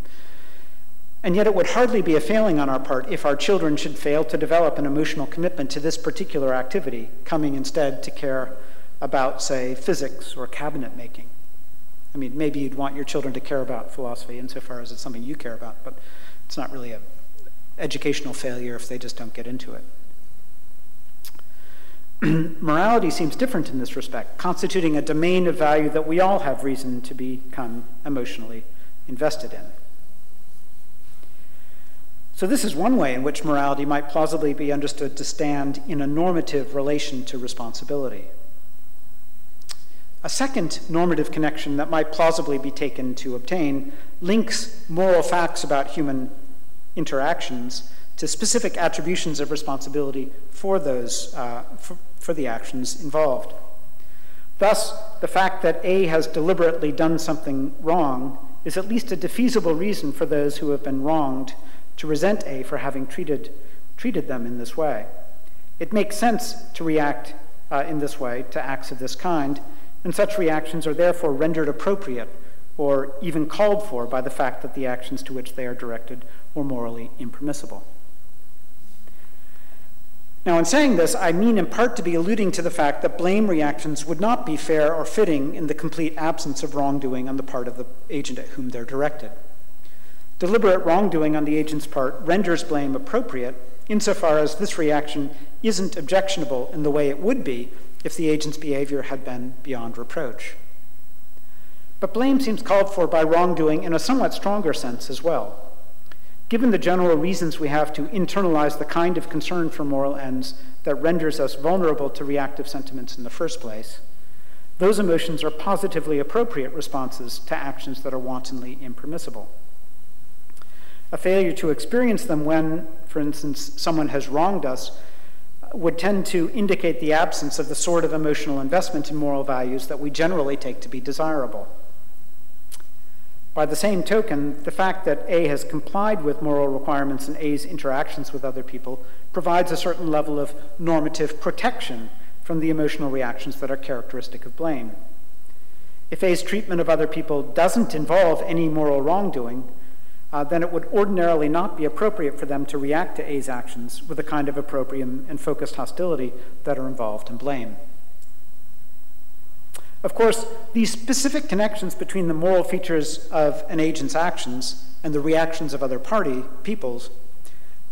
And yet, it would hardly be a failing on our part if our children should fail to develop an emotional commitment to this particular activity, coming instead to care about, say, physics or cabinet making. I mean, maybe you'd want your children to care about philosophy insofar as it's something you care about, but it's not really an educational failure if they just don't get into it. [clears throat] Morality seems different in this respect, constituting a domain of value that we all have reason to become emotionally invested in. So, this is one way in which morality might plausibly be understood to stand in a normative relation to responsibility. A second normative connection that might plausibly be taken to obtain links moral facts about human interactions to specific attributions of responsibility for those uh, for, for the actions involved. Thus, the fact that A has deliberately done something wrong is at least a defeasible reason for those who have been wronged to resent A for having treated, treated them in this way. It makes sense to react uh, in this way to acts of this kind, and such reactions are therefore rendered appropriate or even called for by the fact that the actions to which they are directed were morally impermissible. Now, in saying this, I mean in part to be alluding to the fact that blame reactions would not be fair or fitting in the complete absence of wrongdoing on the part of the agent at whom they're directed. Deliberate wrongdoing on the agent's part renders blame appropriate insofar as this reaction isn't objectionable in the way it would be if the agent's behavior had been beyond reproach. But blame seems called for by wrongdoing in a somewhat stronger sense as well. Given the general reasons we have to internalize the kind of concern for moral ends that renders us vulnerable to reactive sentiments in the first place, those emotions are positively appropriate responses to actions that are wantonly impermissible a failure to experience them when, for instance, someone has wronged us uh, would tend to indicate the absence of the sort of emotional investment in moral values that we generally take to be desirable. By the same token, the fact that A has complied with moral requirements in A's interactions with other people provides a certain level of normative protection from the emotional reactions that are characteristic of blame. If A's treatment of other people doesn't involve any moral wrongdoing, uh, then it would ordinarily not be appropriate for them to react to A's actions with the kind of opprobrium and focused hostility that are involved in blame. Of course, these specific connections between the moral features of an agent's actions and the reactions of other party peoples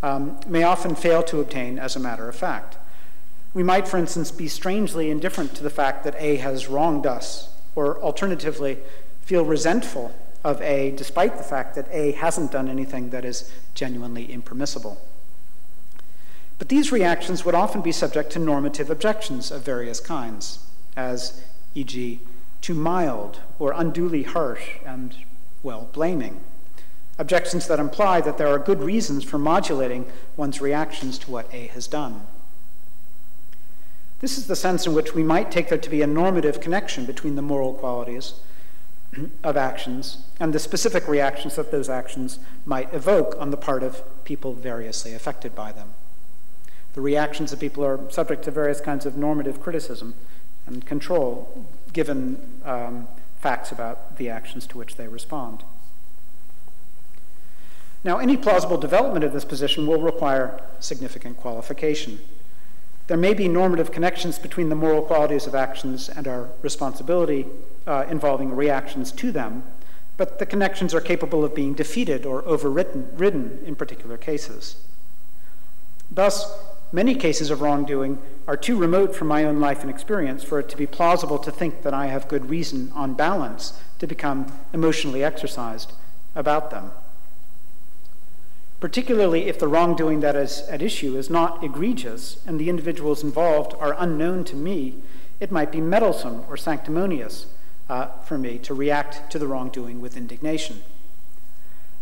um, may often fail to obtain as a matter of fact. We might, for instance, be strangely indifferent to the fact that A has wronged us, or alternatively, feel resentful of A, despite the fact that A hasn't done anything that is genuinely impermissible. But these reactions would often be subject to normative objections of various kinds, as, e.g., too mild or unduly harsh and, well, blaming. Objections that imply that there are good reasons for modulating one's reactions to what A has done. This is the sense in which we might take there to be a normative connection between the moral qualities of actions and the specific reactions that those actions might evoke on the part of people variously affected by them. The reactions of people are subject to various kinds of normative criticism and control given um, facts about the actions to which they respond. Now, any plausible development of this position will require significant qualification. There may be normative connections between the moral qualities of actions and our responsibility uh, involving reactions to them, but the connections are capable of being defeated or overridden in particular cases. Thus, many cases of wrongdoing are too remote from my own life and experience for it to be plausible to think that I have good reason, on balance, to become emotionally exercised about them particularly if the wrongdoing that is at issue is not egregious and the individuals involved are unknown to me, it might be meddlesome or sanctimonious uh, for me to react to the wrongdoing with indignation.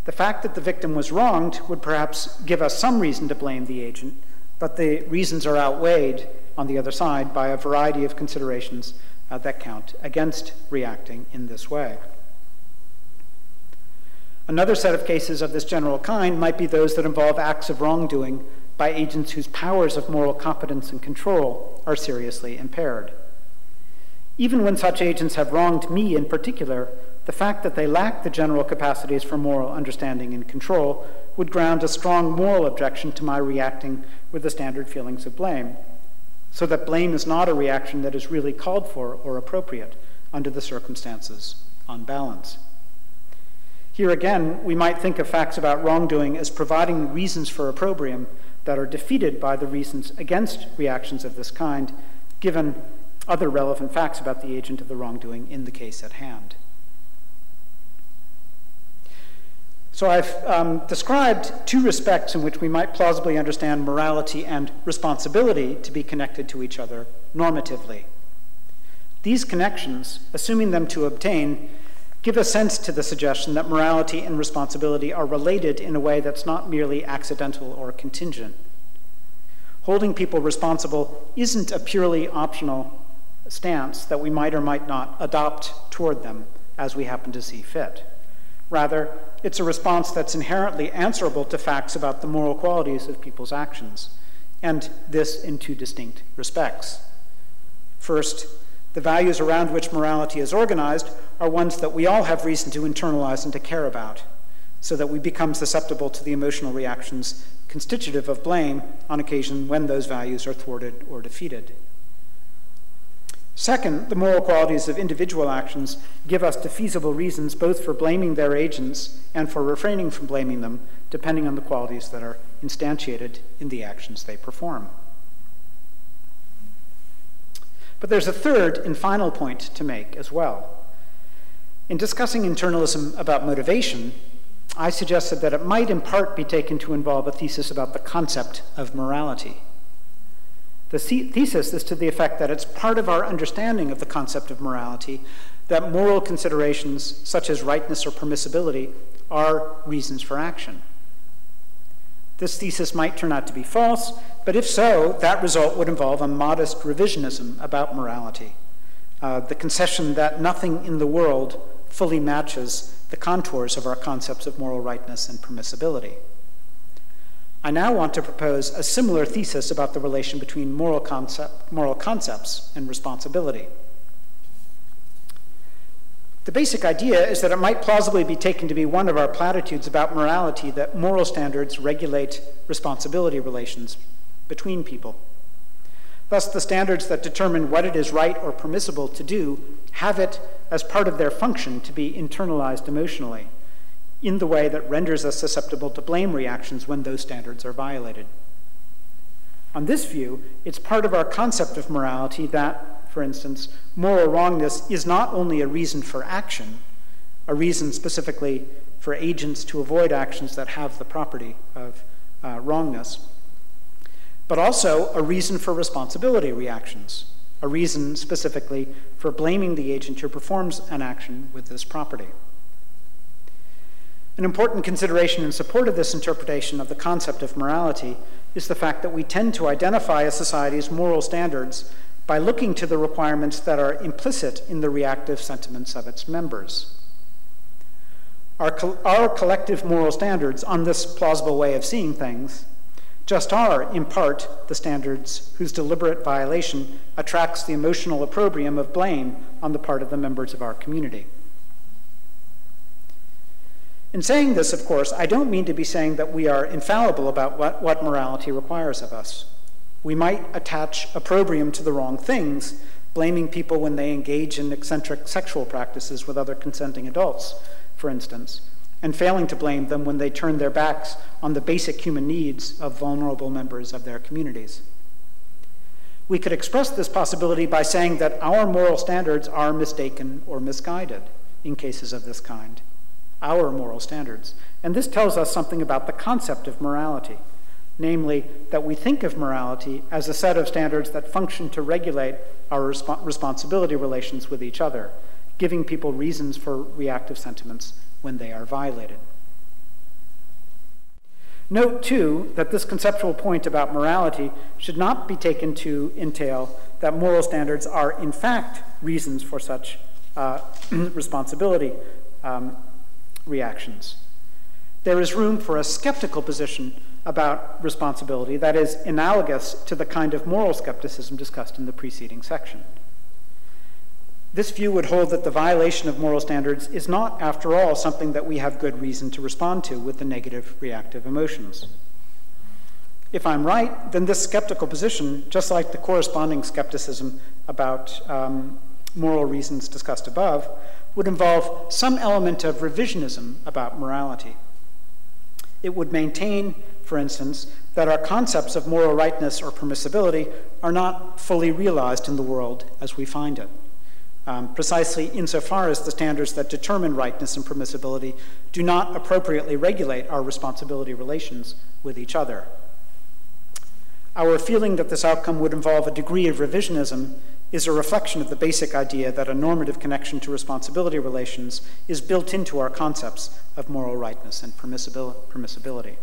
The fact that the victim was wronged would perhaps give us some reason to blame the agent, but the reasons are outweighed on the other side by a variety of considerations uh, that count against reacting in this way. Another set of cases of this general kind might be those that involve acts of wrongdoing by agents whose powers of moral competence and control are seriously impaired. Even when such agents have wronged me in particular, the fact that they lack the general capacities for moral understanding and control would ground a strong moral objection to my reacting with the standard feelings of blame, so that blame is not a reaction that is really called for or appropriate under the circumstances on balance. Here again, we might think of facts about wrongdoing as providing reasons for opprobrium that are defeated by the reasons against reactions of this kind, given other relevant facts about the agent of the wrongdoing in the case at hand. So I've um, described two respects in which we might plausibly understand morality and responsibility to be connected to each other normatively. These connections, assuming them to obtain, give a sense to the suggestion that morality and responsibility are related in a way that's not merely accidental or contingent. Holding people responsible isn't a purely optional stance that we might or might not adopt toward them as we happen to see fit. Rather, it's a response that's inherently answerable to facts about the moral qualities of people's actions, and this in two distinct respects. First, the values around which morality is organized are ones that we all have reason to internalize and to care about, so that we become susceptible to the emotional reactions constitutive of blame on occasion when those values are thwarted or defeated. Second, the moral qualities of individual actions give us defeasible reasons both for blaming their agents and for refraining from blaming them, depending on the qualities that are instantiated in the actions they perform. But there's a third and final point to make as well. In discussing internalism about motivation, I suggested that it might in part be taken to involve a thesis about the concept of morality. The thesis is to the effect that it's part of our understanding of the concept of morality that moral considerations such as rightness or permissibility are reasons for action. This thesis might turn out to be false, but if so, that result would involve a modest revisionism about morality, uh, the concession that nothing in the world fully matches the contours of our concepts of moral rightness and permissibility. I now want to propose a similar thesis about the relation between moral, concept, moral concepts and responsibility. The basic idea is that it might plausibly be taken to be one of our platitudes about morality that moral standards regulate responsibility relations between people. Thus, the standards that determine what it is right or permissible to do have it as part of their function to be internalized emotionally in the way that renders us susceptible to blame reactions when those standards are violated. On this view, it's part of our concept of morality that for instance, moral wrongness is not only a reason for action, a reason specifically for agents to avoid actions that have the property of uh, wrongness, but also a reason for responsibility reactions, a reason specifically for blaming the agent who performs an action with this property. An important consideration in support of this interpretation of the concept of morality is the fact that we tend to identify a society's moral standards by looking to the requirements that are implicit in the reactive sentiments of its members. Our, co our collective moral standards on this plausible way of seeing things just are, in part, the standards whose deliberate violation attracts the emotional opprobrium of blame on the part of the members of our community. In saying this, of course, I don't mean to be saying that we are infallible about what, what morality requires of us. We might attach opprobrium to the wrong things, blaming people when they engage in eccentric sexual practices with other consenting adults, for instance, and failing to blame them when they turn their backs on the basic human needs of vulnerable members of their communities. We could express this possibility by saying that our moral standards are mistaken or misguided in cases of this kind our moral standards. And this tells us something about the concept of morality, namely, that we think of morality as a set of standards that function to regulate our resp- responsibility relations with each other, giving people reasons for reactive sentiments when they are violated. Note, too, that this conceptual point about morality should not be taken to entail that moral standards are, in fact, reasons for such uh, [clears throat] responsibility um, reactions. There is room for a skeptical position about responsibility that is analogous to the kind of moral skepticism discussed in the preceding section. This view would hold that the violation of moral standards is not, after all, something that we have good reason to respond to with the negative reactive emotions. If I'm right, then this skeptical position, just like the corresponding skepticism about um, moral reasons discussed above, would involve some element of revisionism about morality. It would maintain, for instance, that our concepts of moral rightness or permissibility are not fully realized in the world as we find it. Um, precisely insofar as the standards that determine rightness and permissibility do not appropriately regulate our responsibility relations with each other. Our feeling that this outcome would involve a degree of revisionism is a reflection of the basic idea that a normative connection to responsibility relations is built into our concepts of moral rightness and permissibility.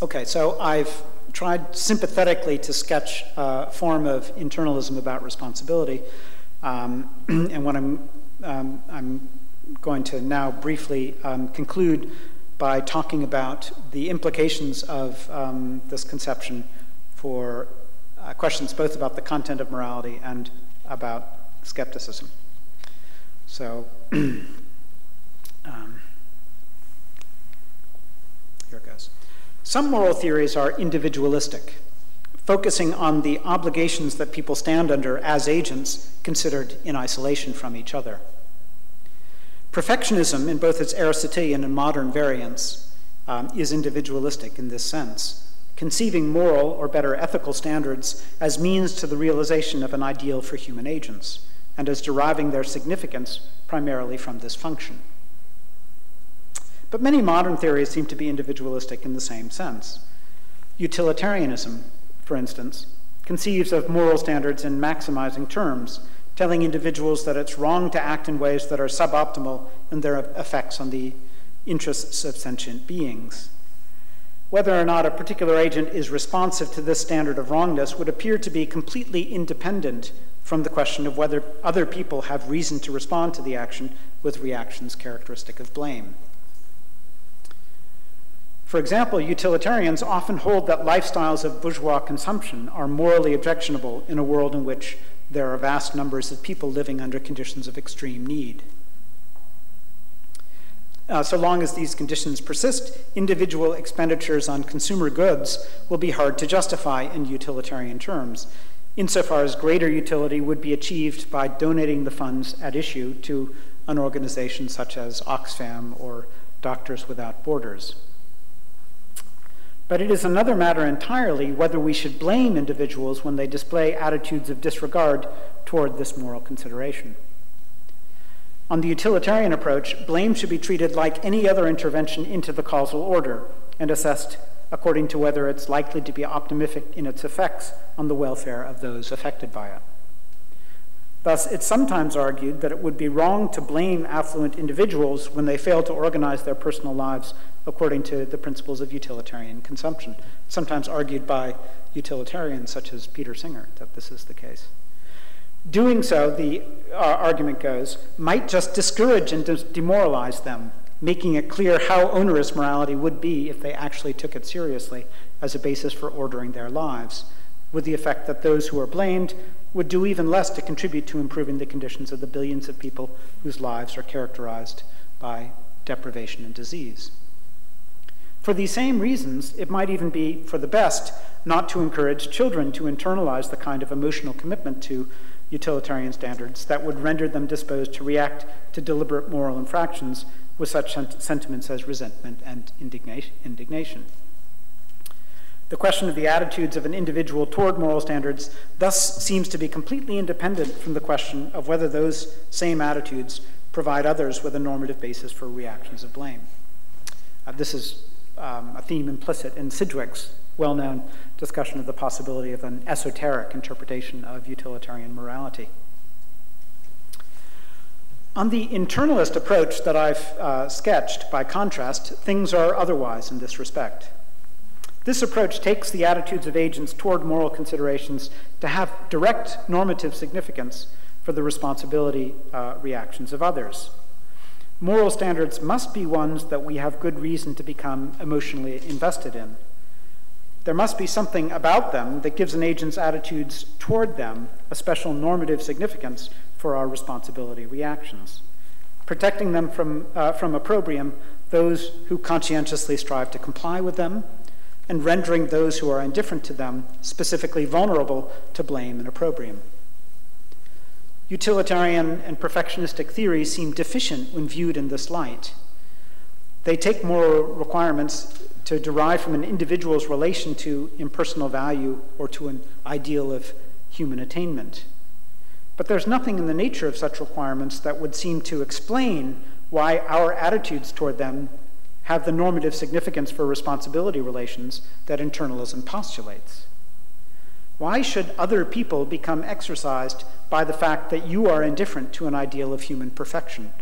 Okay, so I've tried sympathetically to sketch a form of internalism about responsibility, um, [clears throat] and what I'm, um, I'm going to now briefly um, conclude by talking about the implications of um, this conception for uh, questions both about the content of morality and about skepticism. So, [clears throat] um, here it goes. Some moral theories are individualistic, focusing on the obligations that people stand under as agents considered in isolation from each other. Perfectionism, in both its Aristotelian and modern variants, um, is individualistic in this sense, conceiving moral or better ethical standards as means to the realization of an ideal for human agents, and as deriving their significance primarily from this function. But many modern theories seem to be individualistic in the same sense. Utilitarianism, for instance, conceives of moral standards in maximizing terms telling individuals that it's wrong to act in ways that are suboptimal in their effects on the interests of sentient beings. Whether or not a particular agent is responsive to this standard of wrongness would appear to be completely independent from the question of whether other people have reason to respond to the action with reactions characteristic of blame. For example, utilitarians often hold that lifestyles of bourgeois consumption are morally objectionable in a world in which there are vast numbers of people living under conditions of extreme need. Uh, so long as these conditions persist, individual expenditures on consumer goods will be hard to justify in utilitarian terms, insofar as greater utility would be achieved by donating the funds at issue to an organization such as Oxfam or Doctors Without Borders. But it is another matter entirely whether we should blame individuals when they display attitudes of disregard toward this moral consideration. On the utilitarian approach, blame should be treated like any other intervention into the causal order and assessed according to whether it's likely to be optimistic in its effects on the welfare of those affected by it. Thus, it's sometimes argued that it would be wrong to blame affluent individuals when they fail to organize their personal lives according to the principles of utilitarian consumption, sometimes argued by utilitarians such as Peter Singer that this is the case. Doing so, the uh, argument goes, might just discourage and demoralize them, making it clear how onerous morality would be if they actually took it seriously as a basis for ordering their lives, with the effect that those who are blamed would do even less to contribute to improving the conditions of the billions of people whose lives are characterized by deprivation and disease. For these same reasons, it might even be for the best not to encourage children to internalize the kind of emotional commitment to utilitarian standards that would render them disposed to react to deliberate moral infractions with such sentiments as resentment and indignation. The question of the attitudes of an individual toward moral standards thus seems to be completely independent from the question of whether those same attitudes provide others with a normative basis for reactions of blame. Uh, this is um, a theme implicit in Sidgwick's well known discussion of the possibility of an esoteric interpretation of utilitarian morality. On the internalist approach that I've uh, sketched, by contrast, things are otherwise in this respect. This approach takes the attitudes of agents toward moral considerations to have direct normative significance for the responsibility uh, reactions of others. Moral standards must be ones that we have good reason to become emotionally invested in. There must be something about them that gives an agent's attitudes toward them a special normative significance for our responsibility reactions, protecting them from, uh, from opprobrium those who conscientiously strive to comply with them, and rendering those who are indifferent to them specifically vulnerable to blame and opprobrium. Utilitarian and perfectionistic theories seem deficient when viewed in this light. They take moral requirements to derive from an individual's relation to impersonal value or to an ideal of human attainment. But there's nothing in the nature of such requirements that would seem to explain why our attitudes toward them have the normative significance for responsibility relations that internalism postulates. Why should other people become exercised by the fact that you are indifferent to an ideal of human perfection,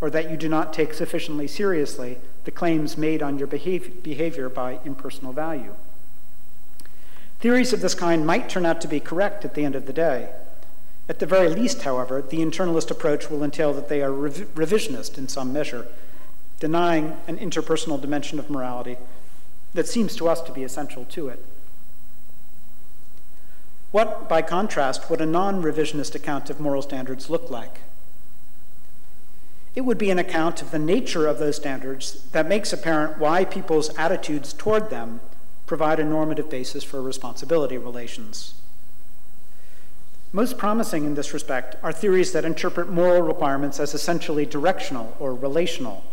or that you do not take sufficiently seriously the claims made on your behavior by impersonal value? Theories of this kind might turn out to be correct at the end of the day. At the very least, however, the internalist approach will entail that they are rev- revisionist in some measure, denying an interpersonal dimension of morality that seems to us to be essential to it. What, by contrast, would a non revisionist account of moral standards look like? It would be an account of the nature of those standards that makes apparent why people's attitudes toward them provide a normative basis for responsibility relations. Most promising in this respect are theories that interpret moral requirements as essentially directional or relational,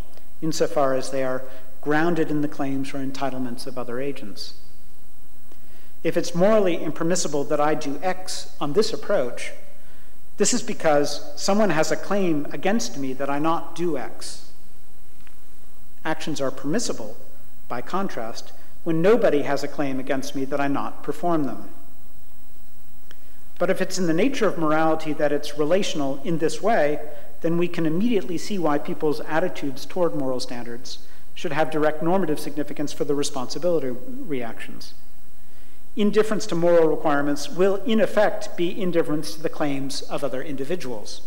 insofar as they are grounded in the claims or entitlements of other agents. If it's morally impermissible that I do X on this approach, this is because someone has a claim against me that I not do X. Actions are permissible, by contrast, when nobody has a claim against me that I not perform them. But if it's in the nature of morality that it's relational in this way, then we can immediately see why people's attitudes toward moral standards should have direct normative significance for the responsibility reactions indifference to moral requirements will, in effect, be indifference to the claims of other individuals.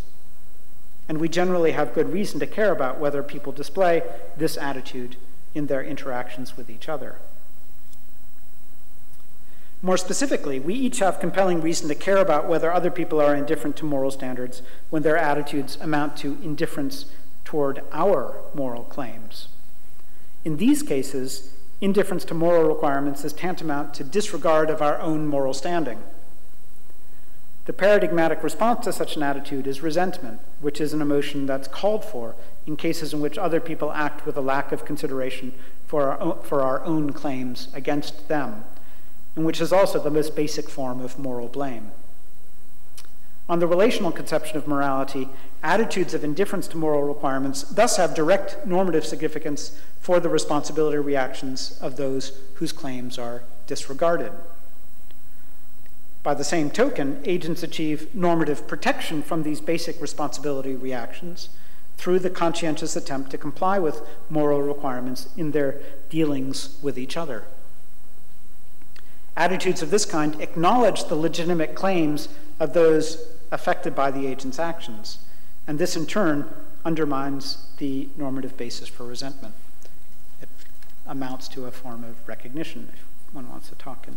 And we generally have good reason to care about whether people display this attitude in their interactions with each other. More specifically, we each have compelling reason to care about whether other people are indifferent to moral standards when their attitudes amount to indifference toward our moral claims. In these cases, indifference to moral requirements is tantamount to disregard of our own moral standing. The paradigmatic response to such an attitude is resentment, which is an emotion that's called for in cases in which other people act with a lack of consideration for our own, for our own claims against them, and which is also the most basic form of moral blame. On the relational conception of morality, attitudes of indifference to moral requirements thus have direct normative significance for the responsibility reactions of those whose claims are disregarded. By the same token, agents achieve normative protection from these basic responsibility reactions through the conscientious attempt to comply with moral requirements in their dealings with each other. Attitudes of this kind acknowledge the legitimate claims of those affected by the agent's actions, and this in turn undermines the normative basis for resentment. It amounts to a form of recognition, if one wants to talk in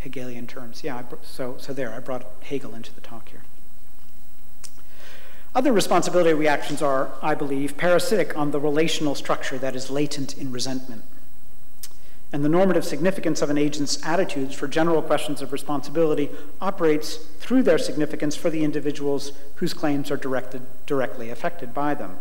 Hegelian terms. Yeah, so, so there, I brought Hegel into the talk here. Other responsibility reactions are, I believe, parasitic on the relational structure that is latent in resentment. And the normative significance of an agent's attitudes for general questions of responsibility operates through their significance for the individuals whose claims are directed, directly affected by them.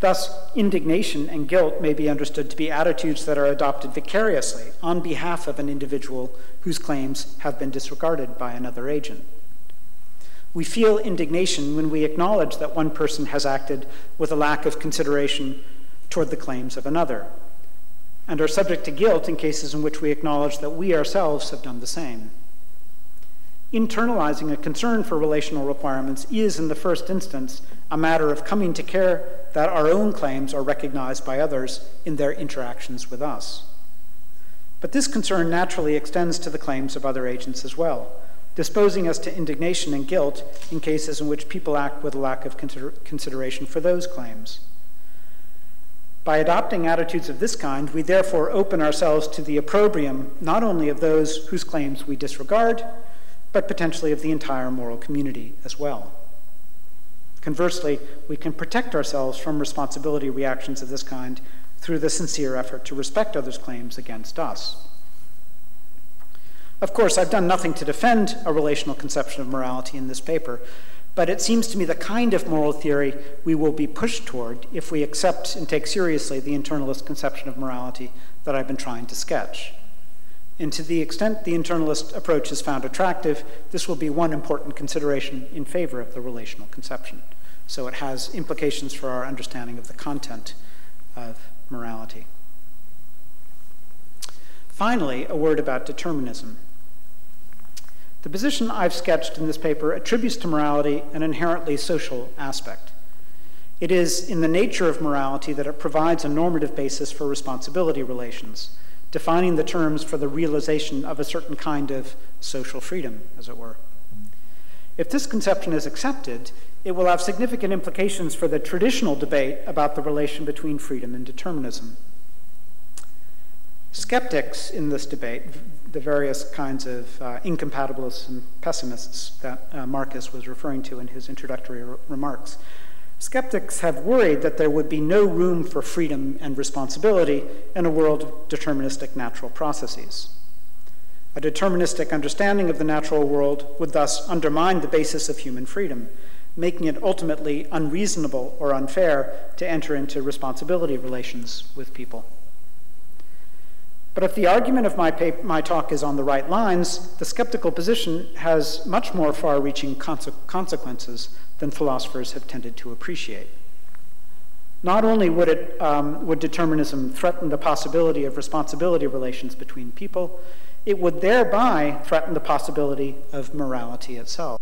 Thus, indignation and guilt may be understood to be attitudes that are adopted vicariously on behalf of an individual whose claims have been disregarded by another agent. We feel indignation when we acknowledge that one person has acted with a lack of consideration toward the claims of another, and are subject to guilt in cases in which we acknowledge that we ourselves have done the same. Internalizing a concern for relational requirements is, in the first instance, a matter of coming to care that our own claims are recognized by others in their interactions with us. But this concern naturally extends to the claims of other agents as well, disposing us to indignation and guilt in cases in which people act with a lack of consider- consideration for those claims. By adopting attitudes of this kind, we therefore open ourselves to the opprobrium not only of those whose claims we disregard, but potentially of the entire moral community as well. Conversely, we can protect ourselves from responsibility reactions of this kind through the sincere effort to respect others' claims against us. Of course, I've done nothing to defend a relational conception of morality in this paper, but it seems to me the kind of moral theory we will be pushed toward if we accept and take seriously the internalist conception of morality that I've been trying to sketch. And to the extent the internalist approach is found attractive, this will be one important consideration in favor of the relational conception. So it has implications for our understanding of the content of morality. Finally, a word about determinism. The position I've sketched in this paper attributes to morality an inherently social aspect. It is in the nature of morality that it provides a normative basis for responsibility relations, defining the terms for the realization of a certain kind of social freedom, as it were. If this conception is accepted, it will have significant implications for the traditional debate about the relation between freedom and determinism. Skeptics in this debate the various kinds of uh, incompatibilists and pessimists that uh, Marcus was referring to in his introductory remarks. Skeptics have worried that there would be no room for freedom and responsibility in a world of deterministic natural processes. A deterministic understanding of the natural world would thus undermine the basis of human freedom, making it ultimately unreasonable or unfair to enter into responsibility relations with people. But if the argument of my, paper, my talk is on the right lines, the skeptical position has much more far reaching conse- consequences than philosophers have tended to appreciate. Not only would, it, um, would determinism threaten the possibility of responsibility relations between people, it would thereby threaten the possibility of morality itself.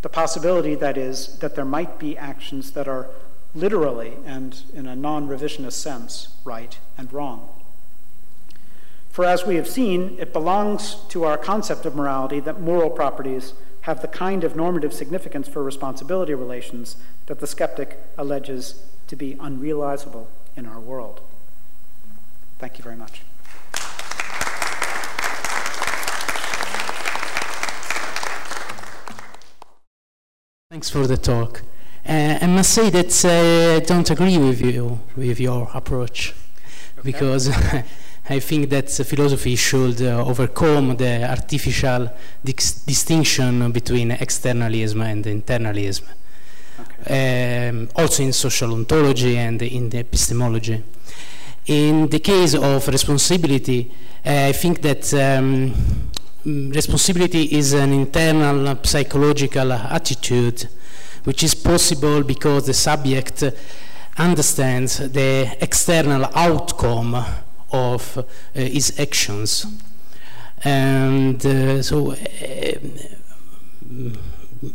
The possibility, that is, that there might be actions that are literally and in a non revisionist sense, right and wrong. For as we have seen, it belongs to our concept of morality that moral properties have the kind of normative significance for responsibility relations that the skeptic alleges to be unrealizable in our world. Thank you very much. Thanks for the talk. Uh, I must say that uh, I don't agree with you with your approach okay. because [laughs] I think that philosophy should uh, overcome the artificial distinction between externalism and internalism. Okay. Um, also in social ontology and in the epistemology. In the case of responsibility, uh, I think that um, responsibility is an internal psychological attitude which is possible because the subject understands the external outcome of uh, his actions. And uh, so, uh,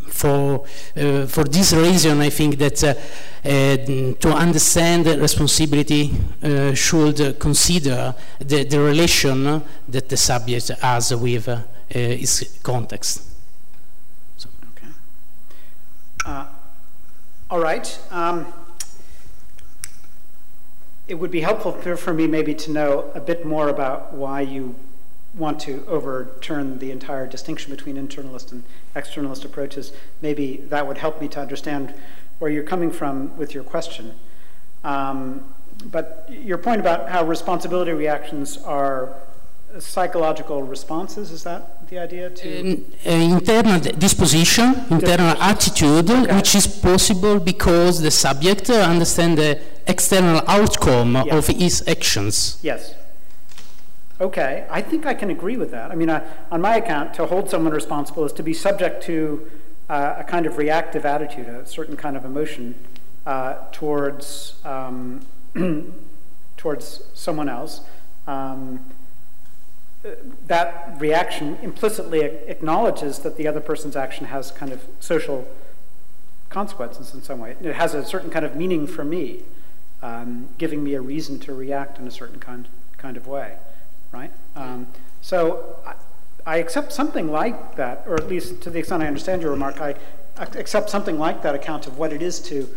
for, uh, for this reason, I think that uh, to understand responsibility should consider the, the relation that the subject has with its context. Uh, all right. Um, it would be helpful for, me maybe to know a bit more about why you want to overturn the entire distinction between internalist and externalist approaches, maybe that would help me to understand where you're coming from with your question. Um, but your point about how responsibility reactions are psychological responses, is that the idea to? Uh, internal disposition, internal attitude, okay. which is possible because the subject understands the external outcome yes. of his actions. Yes. Okay, I think I can agree with that. I mean, uh, on my account, to hold someone responsible is to be subject to uh, a kind of reactive attitude, a certain kind of emotion uh, towards um, [clears throat] towards someone else. Um, that reaction implicitly acknowledges that the other person's action has kind of social consequences in some way. It has a certain kind of meaning for me, um, giving me a reason to react in a certain kind kind of way, right? Um, so I, I, accept something like that, or at least to the extent I understand your remark, I accept something like that account of what it is to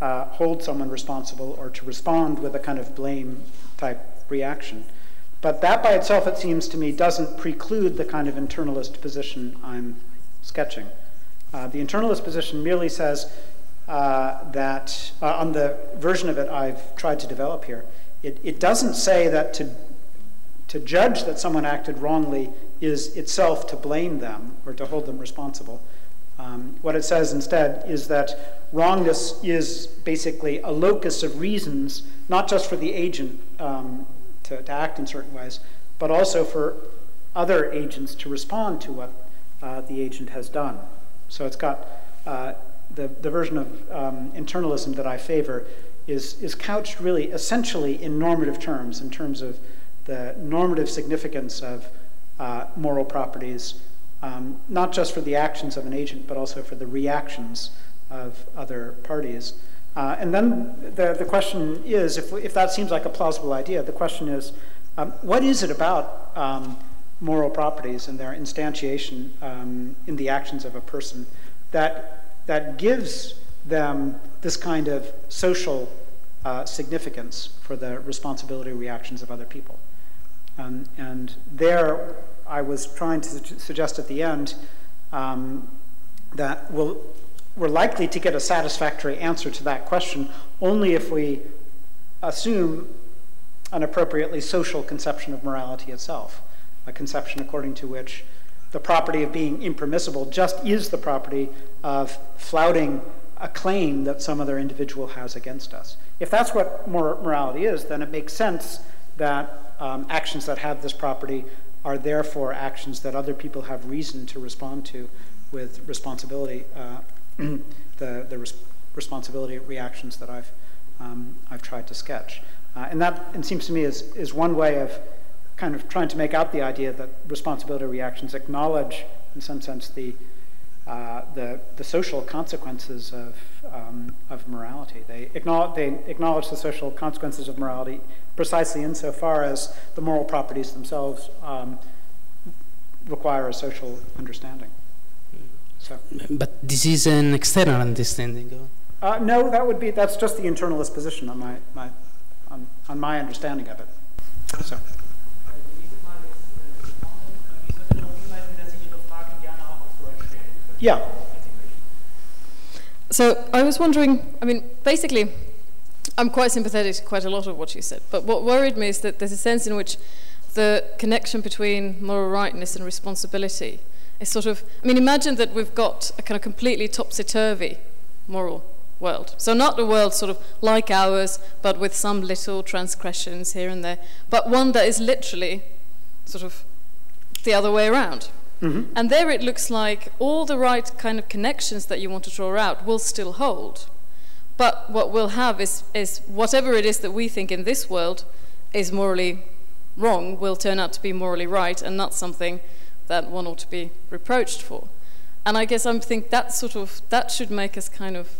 uh, hold someone responsible or to respond with a kind of blame type reaction. But that by itself, it seems to me, doesn't preclude the kind of internalist position I'm sketching. Uh, the internalist position merely says uh, that, uh, on the version of it I've tried to develop here, it, it doesn't say that to, to judge that someone acted wrongly is itself to blame them or to hold them responsible. Um, what it says instead is that wrongness is basically a locus of reasons, not just for the agent um, to, to, act in certain ways, but also for other agents to respond to what uh, the agent has done. So it's got uh, the, the version of um, internalism that I favor is, is couched really essentially in normative terms, in terms of the normative significance of uh, moral properties um, not just for the actions of an agent, but also for the reactions of other parties. Uh, and then the, the question is if, if that seems like a plausible idea, the question is um, what is it about um, moral properties and their instantiation um, in the actions of a person that, that gives them this kind of social uh, significance for the responsibility reactions of other people? Um, and there, I was trying to su- suggest at the end um, that we'll, we're likely to get a satisfactory answer to that question only if we assume an appropriately social conception of morality itself, a conception according to which the property of being impermissible just is the property of flouting a claim that some other individual has against us. If that's what morality is, then it makes sense that um, actions that have this property are therefore actions that other people have reason to respond to with responsibility, uh, [clears throat] the, the res- responsibility reactions that I've, um, I've tried to sketch. Uh, and that, it seems to me, is, is one way of kind of trying to make out the idea that responsibility reactions acknowledge, in some sense, the, uh, the, the social consequences of, um, of morality. They acknowledge, they acknowledge the social consequences of morality precisely insofar as the moral properties themselves um, require a social understanding. So. But this is an external understanding. Uh, no, that would be that's just the internalist position on my, my on, on my understanding of it. So. Yeah. So I was wondering, I mean, basically, I'm quite sympathetic to quite a lot of what you said, but what worried me is that there's a sense in which the connection between moral rightness and responsibility is sort of, I mean, imagine that we've got a kind of completely topsy turvy moral world. So, not a world sort of like ours, but with some little transgressions here and there, but one that is literally sort of the other way around. Mm-hmm. And there it looks like all the right kind of connections that you want to draw out will still hold. But what we'll have is, is whatever it is that we think in this world is morally wrong will turn out to be morally right and not something that one ought to be reproached for. And I guess I think that sort of that should make us kind of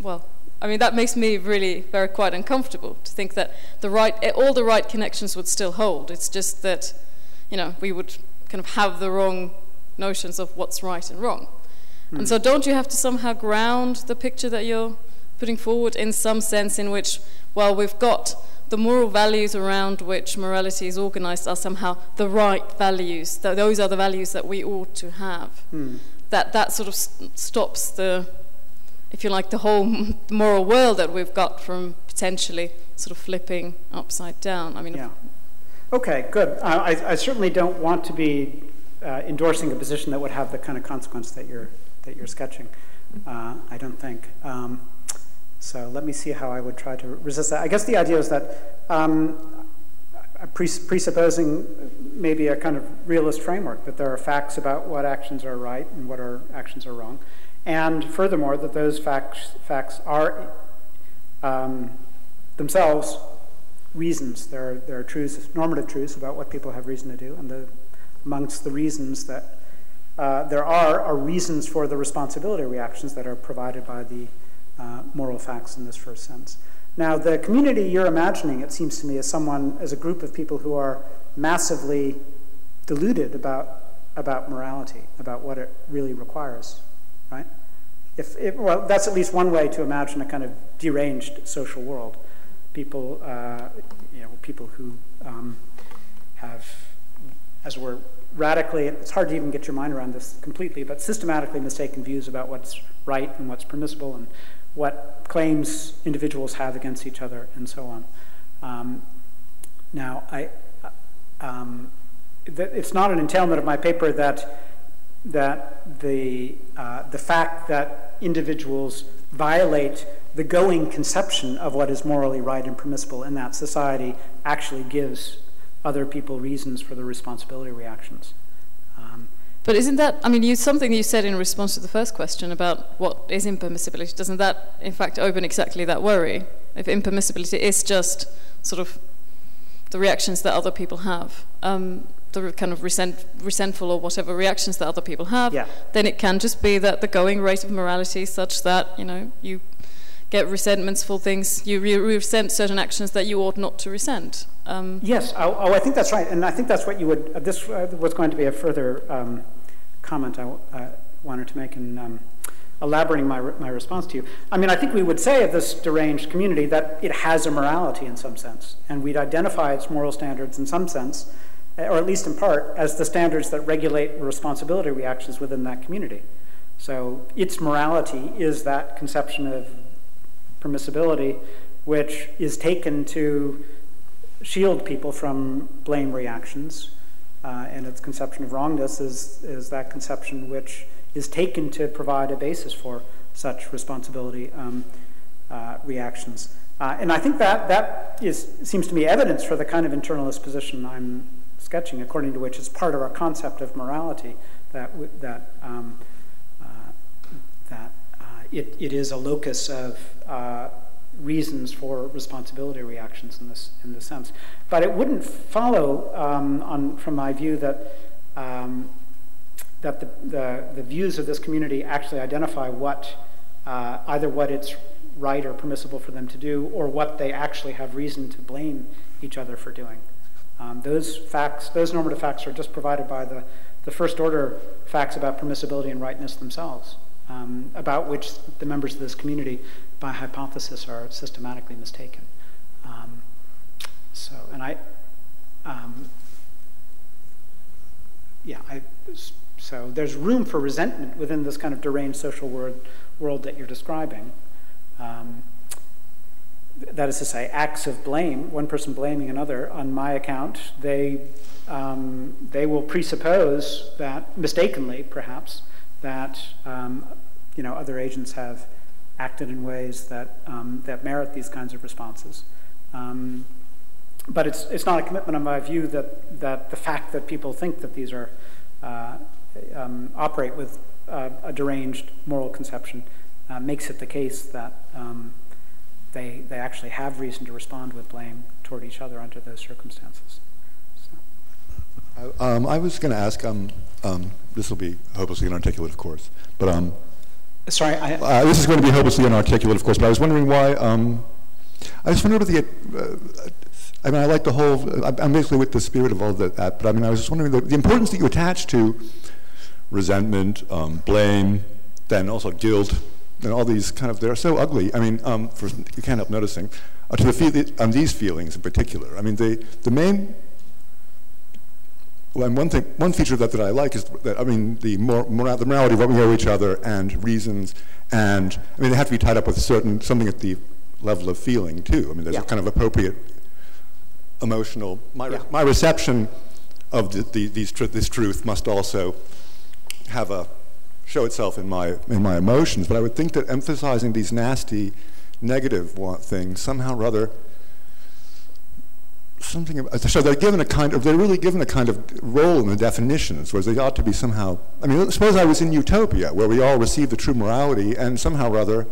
well, I mean that makes me really very quite uncomfortable to think that the right all the right connections would still hold. It's just that you know we would kind of have the wrong notions of what's right and wrong. Mm. And so don't you have to somehow ground the picture that you're putting forward in some sense in which, well, we've got the moral values around which morality is organized are somehow the right values. Those are the values that we ought to have. Hmm. That, that sort of stops the, if you like, the whole moral world that we've got from potentially sort of flipping upside down. I mean, yeah. Okay, good. Uh, I, I, certainly don't want to be uh, endorsing a position that would have the kind of consequence that you're that you're sketching. Uh, I don't think. Um, so let me see how I would try to resist that. I guess the idea is that um, presupposing maybe a kind of realist framework that there are facts about what actions are right and what are actions are wrong, and furthermore that those facts facts are um, themselves reasons. There are, there are truths, normative truths about what people have reason to do, and the, amongst the reasons that uh, there are are reasons for the responsibility reactions that are provided by the uh, moral facts in this first sense. Now, the community you're imagining, it seems to me, is someone, as a group of people who are massively deluded about, about morality, about what it really requires, right? If, if, well, that's at least one way to imagine a kind of deranged social world. People, uh, you know, people who um, have, as it were, radically, it's hard to even get your mind around this completely, but systematically mistaken views about what's right and what's permissible and what claims individuals have against each other, and so on. Um, now, I, um, it's not an entailment of my paper that that the uh, the fact that individuals violate the going conception of what is morally right and permissible in that society actually gives other people reasons for the responsibility reactions. But isn't that, I mean, you, something you said in response to the first question about what is impermissibility, doesn't that, in fact, open exactly that worry? If impermissibility is just sort of the reactions that other people have, um, the kind of resent, resentful or whatever reactions that other people have, yeah. then it can just be that the going rate of morality is such that, you know, you get resentments for things, you re- resent certain actions that you ought not to resent. Um, yes, oh, oh, I think that's right, and I think that's what you would. Uh, this uh, was going to be a further um, comment I wanted to make in um, elaborating my, my response to you. I mean, I think we would say of this deranged community that it has a morality in some sense, and we'd identify its moral standards in some sense, or at least in part, as the standards that regulate responsibility reactions within that community. So its morality is that conception of permissibility which is taken to shield people from blame reactions. Uh, and its conception of wrongness is, is that conception which is taken to provide a basis for such responsibility um, uh, reactions. Uh, and I think that, that is, seems to me evidence for the kind of internalist position I'm sketching, according to which it's part of our concept of morality that, that, um, uh, that uh, it, it is a locus of uh, reasons for responsibility reactions in this in this sense. But it wouldn't follow um, on, from my view that um, that the, the, the, views of this community actually identify what uh, either what it's right or permissible for them to do, or what they actually have reason to blame each other for doing. Um, those facts, those normative facts, are just provided by the, the first order facts about permissibility and rightness themselves, um, about which the members of this community by hypothesis are systematically mistaken. Um, so, and I, um, yeah, I, so there's room for resentment within this kind of deranged social world, world that you're describing. Um, that is to say, acts of blame, one person blaming another on my account, they, um, they will presuppose that, mistakenly perhaps, that um, you know, other agents have acted in ways that, um, that merit these kinds of responses. Um, but it's, it's not a commitment on my view that, that the fact that people think that these are uh, um, operate with uh, a deranged moral conception uh, makes it the case that um, they, they actually have reason to respond with blame toward each other under those circumstances. So. Um, I was going to ask, um, this will be hopelessly inarticulate, of course, but Sorry, I, uh, this is going to be hopelessly inarticulate, of course, but I was wondering why. Um, I just wondered the. Uh, I mean, I like the whole. I'm basically with the spirit of all that, but I mean, I was just wondering the, the importance that you attach to resentment, um, blame, then also guilt, and all these kind of, they're so ugly. I mean, um, for, you can't help noticing, uh, to the feel, on these feelings in particular. I mean, the, the main, well, and one thing, one feature of that that I like is that, I mean, the, mor moral, the morality of what we owe each other and reasons, and, I mean, they have to be tied up with certain, something at the level of feeling, too. I mean, there's yeah. a kind of appropriate emotional, my, yeah. my reception of the, the, these tr this truth must also have a show itself in my in my emotions. But I would think that emphasizing these nasty, negative things somehow or other something. So they're given a kind of they're really given a kind of role in the definitions, whereas they ought to be somehow. I mean, suppose I was in utopia where we all receive the true morality, and somehow or other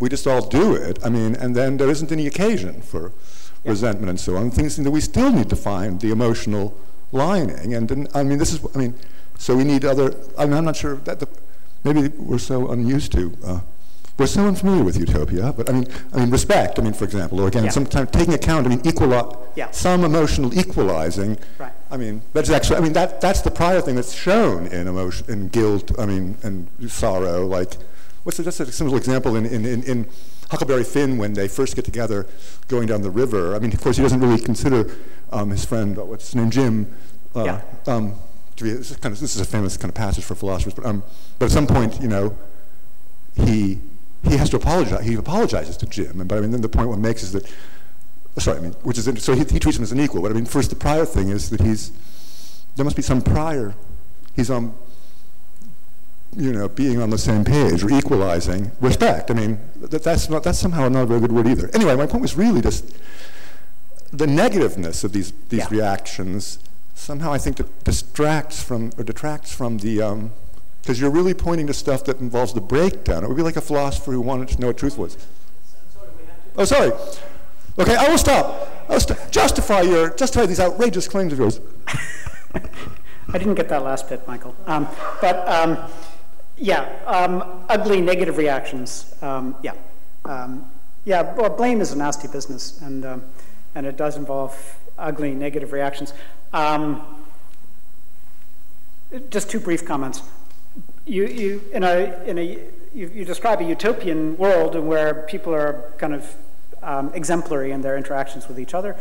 we just all do it. I mean, and then there isn't any occasion for yeah. resentment and so on. Things that we still need to find the emotional lining. And, and, I mean, this is, I mean, so we need other, I mean, I'm not sure that the, maybe we're so unused to, uh, we're so unfamiliar with utopia, but I mean, I mean, respect, I mean, for example, or again, yeah. sometimes taking account, I mean, equal yeah. some emotional equalizing. Right. I mean, that's actually, I mean, that, that's the prior thing that's shown in emotion, in guilt, I mean, and sorrow, like, what's the, just a simple example in, in, in, in Huckleberry Finn when they first get together going down the river. I mean, of course, he doesn't really consider um, his friend, uh, what's his name, Jim, uh, yeah. um, to be, this, is kind of, this is a famous kind of passage for philosophers, but, um, but at some point, you know, he, he has to apologize. He apologizes to Jim, and, but I mean, then the point one makes is that, sorry, I mean, which is, so he, he treats him as an equal, but I mean, first the prior thing is that he's, there must be some prior, he's on, you know, being on the same page or equalizing respect. I mean, that, that's, not, that's somehow not a very good word either. Anyway, my point was really just the negativeness of these, these yeah. reactions somehow I think that distracts from, or detracts from the, um, because you're really pointing to stuff that involves the breakdown. It would be like a philosopher who wanted to know what truth was. Oh, sorry. Okay, I will stop. I will st justify your, justify these outrageous claims of yours. [laughs] I didn't get that last bit, Michael. Um, but um, yeah, um, ugly negative reactions. Um, yeah, um, yeah. Well, blame is a nasty business, and um, and it does involve ugly negative reactions. Just two brief comments. You you in a in a you, you describe a utopian world where people are kind of um, exemplary in their interactions with each other.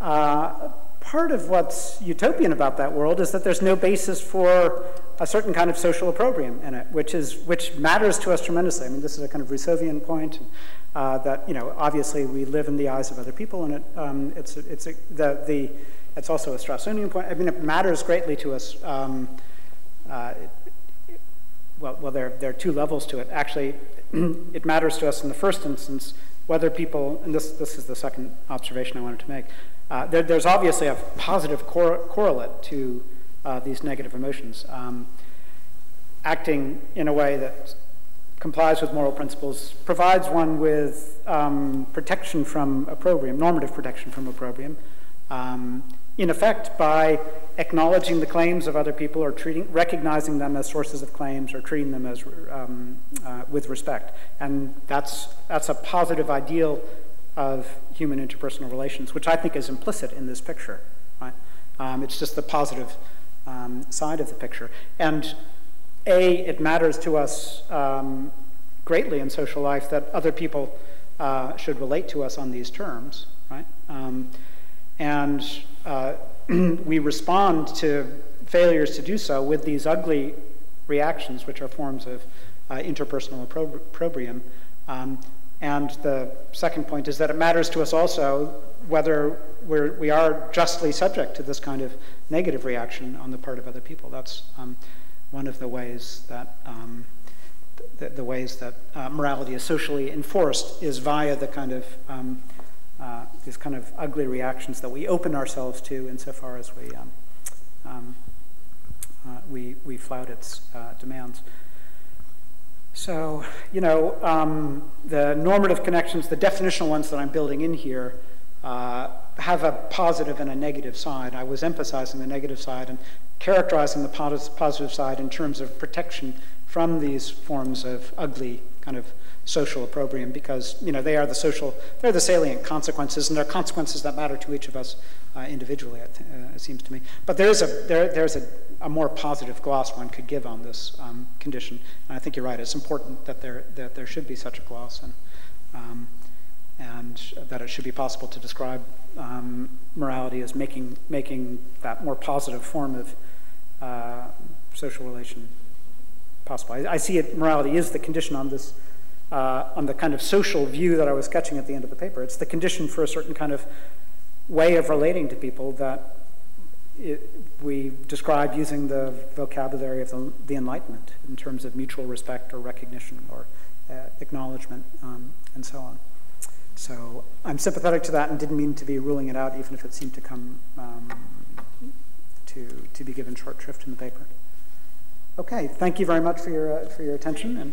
Uh, part of what's utopian about that world is that there's no basis for a certain kind of social opprobrium in it, which is which matters to us tremendously. I mean, this is a kind of Rousseauian point uh, that you know, obviously, we live in the eyes of other people, and it um, it's it's a, the the it's also a Strawsonian point. I mean, it matters greatly to us. Um, uh, well, well, there there are two levels to it. Actually, [clears throat] it matters to us in the first instance whether people, and this this is the second observation I wanted to make. Uh, there, there's obviously a positive cor correlate to uh, these negative emotions. Um, acting in a way that complies with moral principles provides one with um, protection from opprobrium, normative protection from opprobrium, um, in effect by acknowledging the claims of other people or treating, recognizing them as sources of claims or treating them as um, uh, with respect. And that's, that's a positive ideal of human interpersonal relations, which I think is implicit in this picture. Right? Um, it's just the positive um, side of the picture. And A, it matters to us um, greatly in social life that other people uh, should relate to us on these terms, right? And uh, [clears throat] we respond to failures to do so with these ugly reactions, which are forms of uh, interpersonal opprobrium. Um, and the second point is that it matters to us also whether we're, we are justly subject to this kind of negative reaction on the part of other people. That's um, one of the ways that um, the, the, ways that uh, morality is socially enforced is via the kind of um, uh, these kind of ugly reactions that we open ourselves to insofar as we um, um, uh, we, we flout its uh, demands. So, you know, um, the normative connections, the definitional ones that I'm building in here, uh, have a positive and a negative side. I was emphasizing the negative side and characterizing the positive side in terms of protection from these forms of ugly kind of social opprobrium because you know they are the social, they're the salient consequences, and they're consequences that matter to each of us uh, individually. It, uh, it, seems to me. But there is a there, there's a, a more positive gloss one could give on this um, condition, and I think you're right. It's important that there that there should be such a gloss, and um, and that it should be possible to describe um, morality as making making that more positive form of uh, social relation possible. I, I, see it. Morality is the condition on this uh, on the kind of social view that I was sketching at the end of the paper. It's the condition for a certain kind of way of relating to people that it, we describe using the vocabulary of the, the, Enlightenment in terms of mutual respect or recognition or uh, acknowledgement um, and so on. So I'm sympathetic to that and didn't mean to be ruling it out, even if it seemed to come um, to, to be given short shrift in the paper. Okay, thank you very much for your, uh, for your attention. and.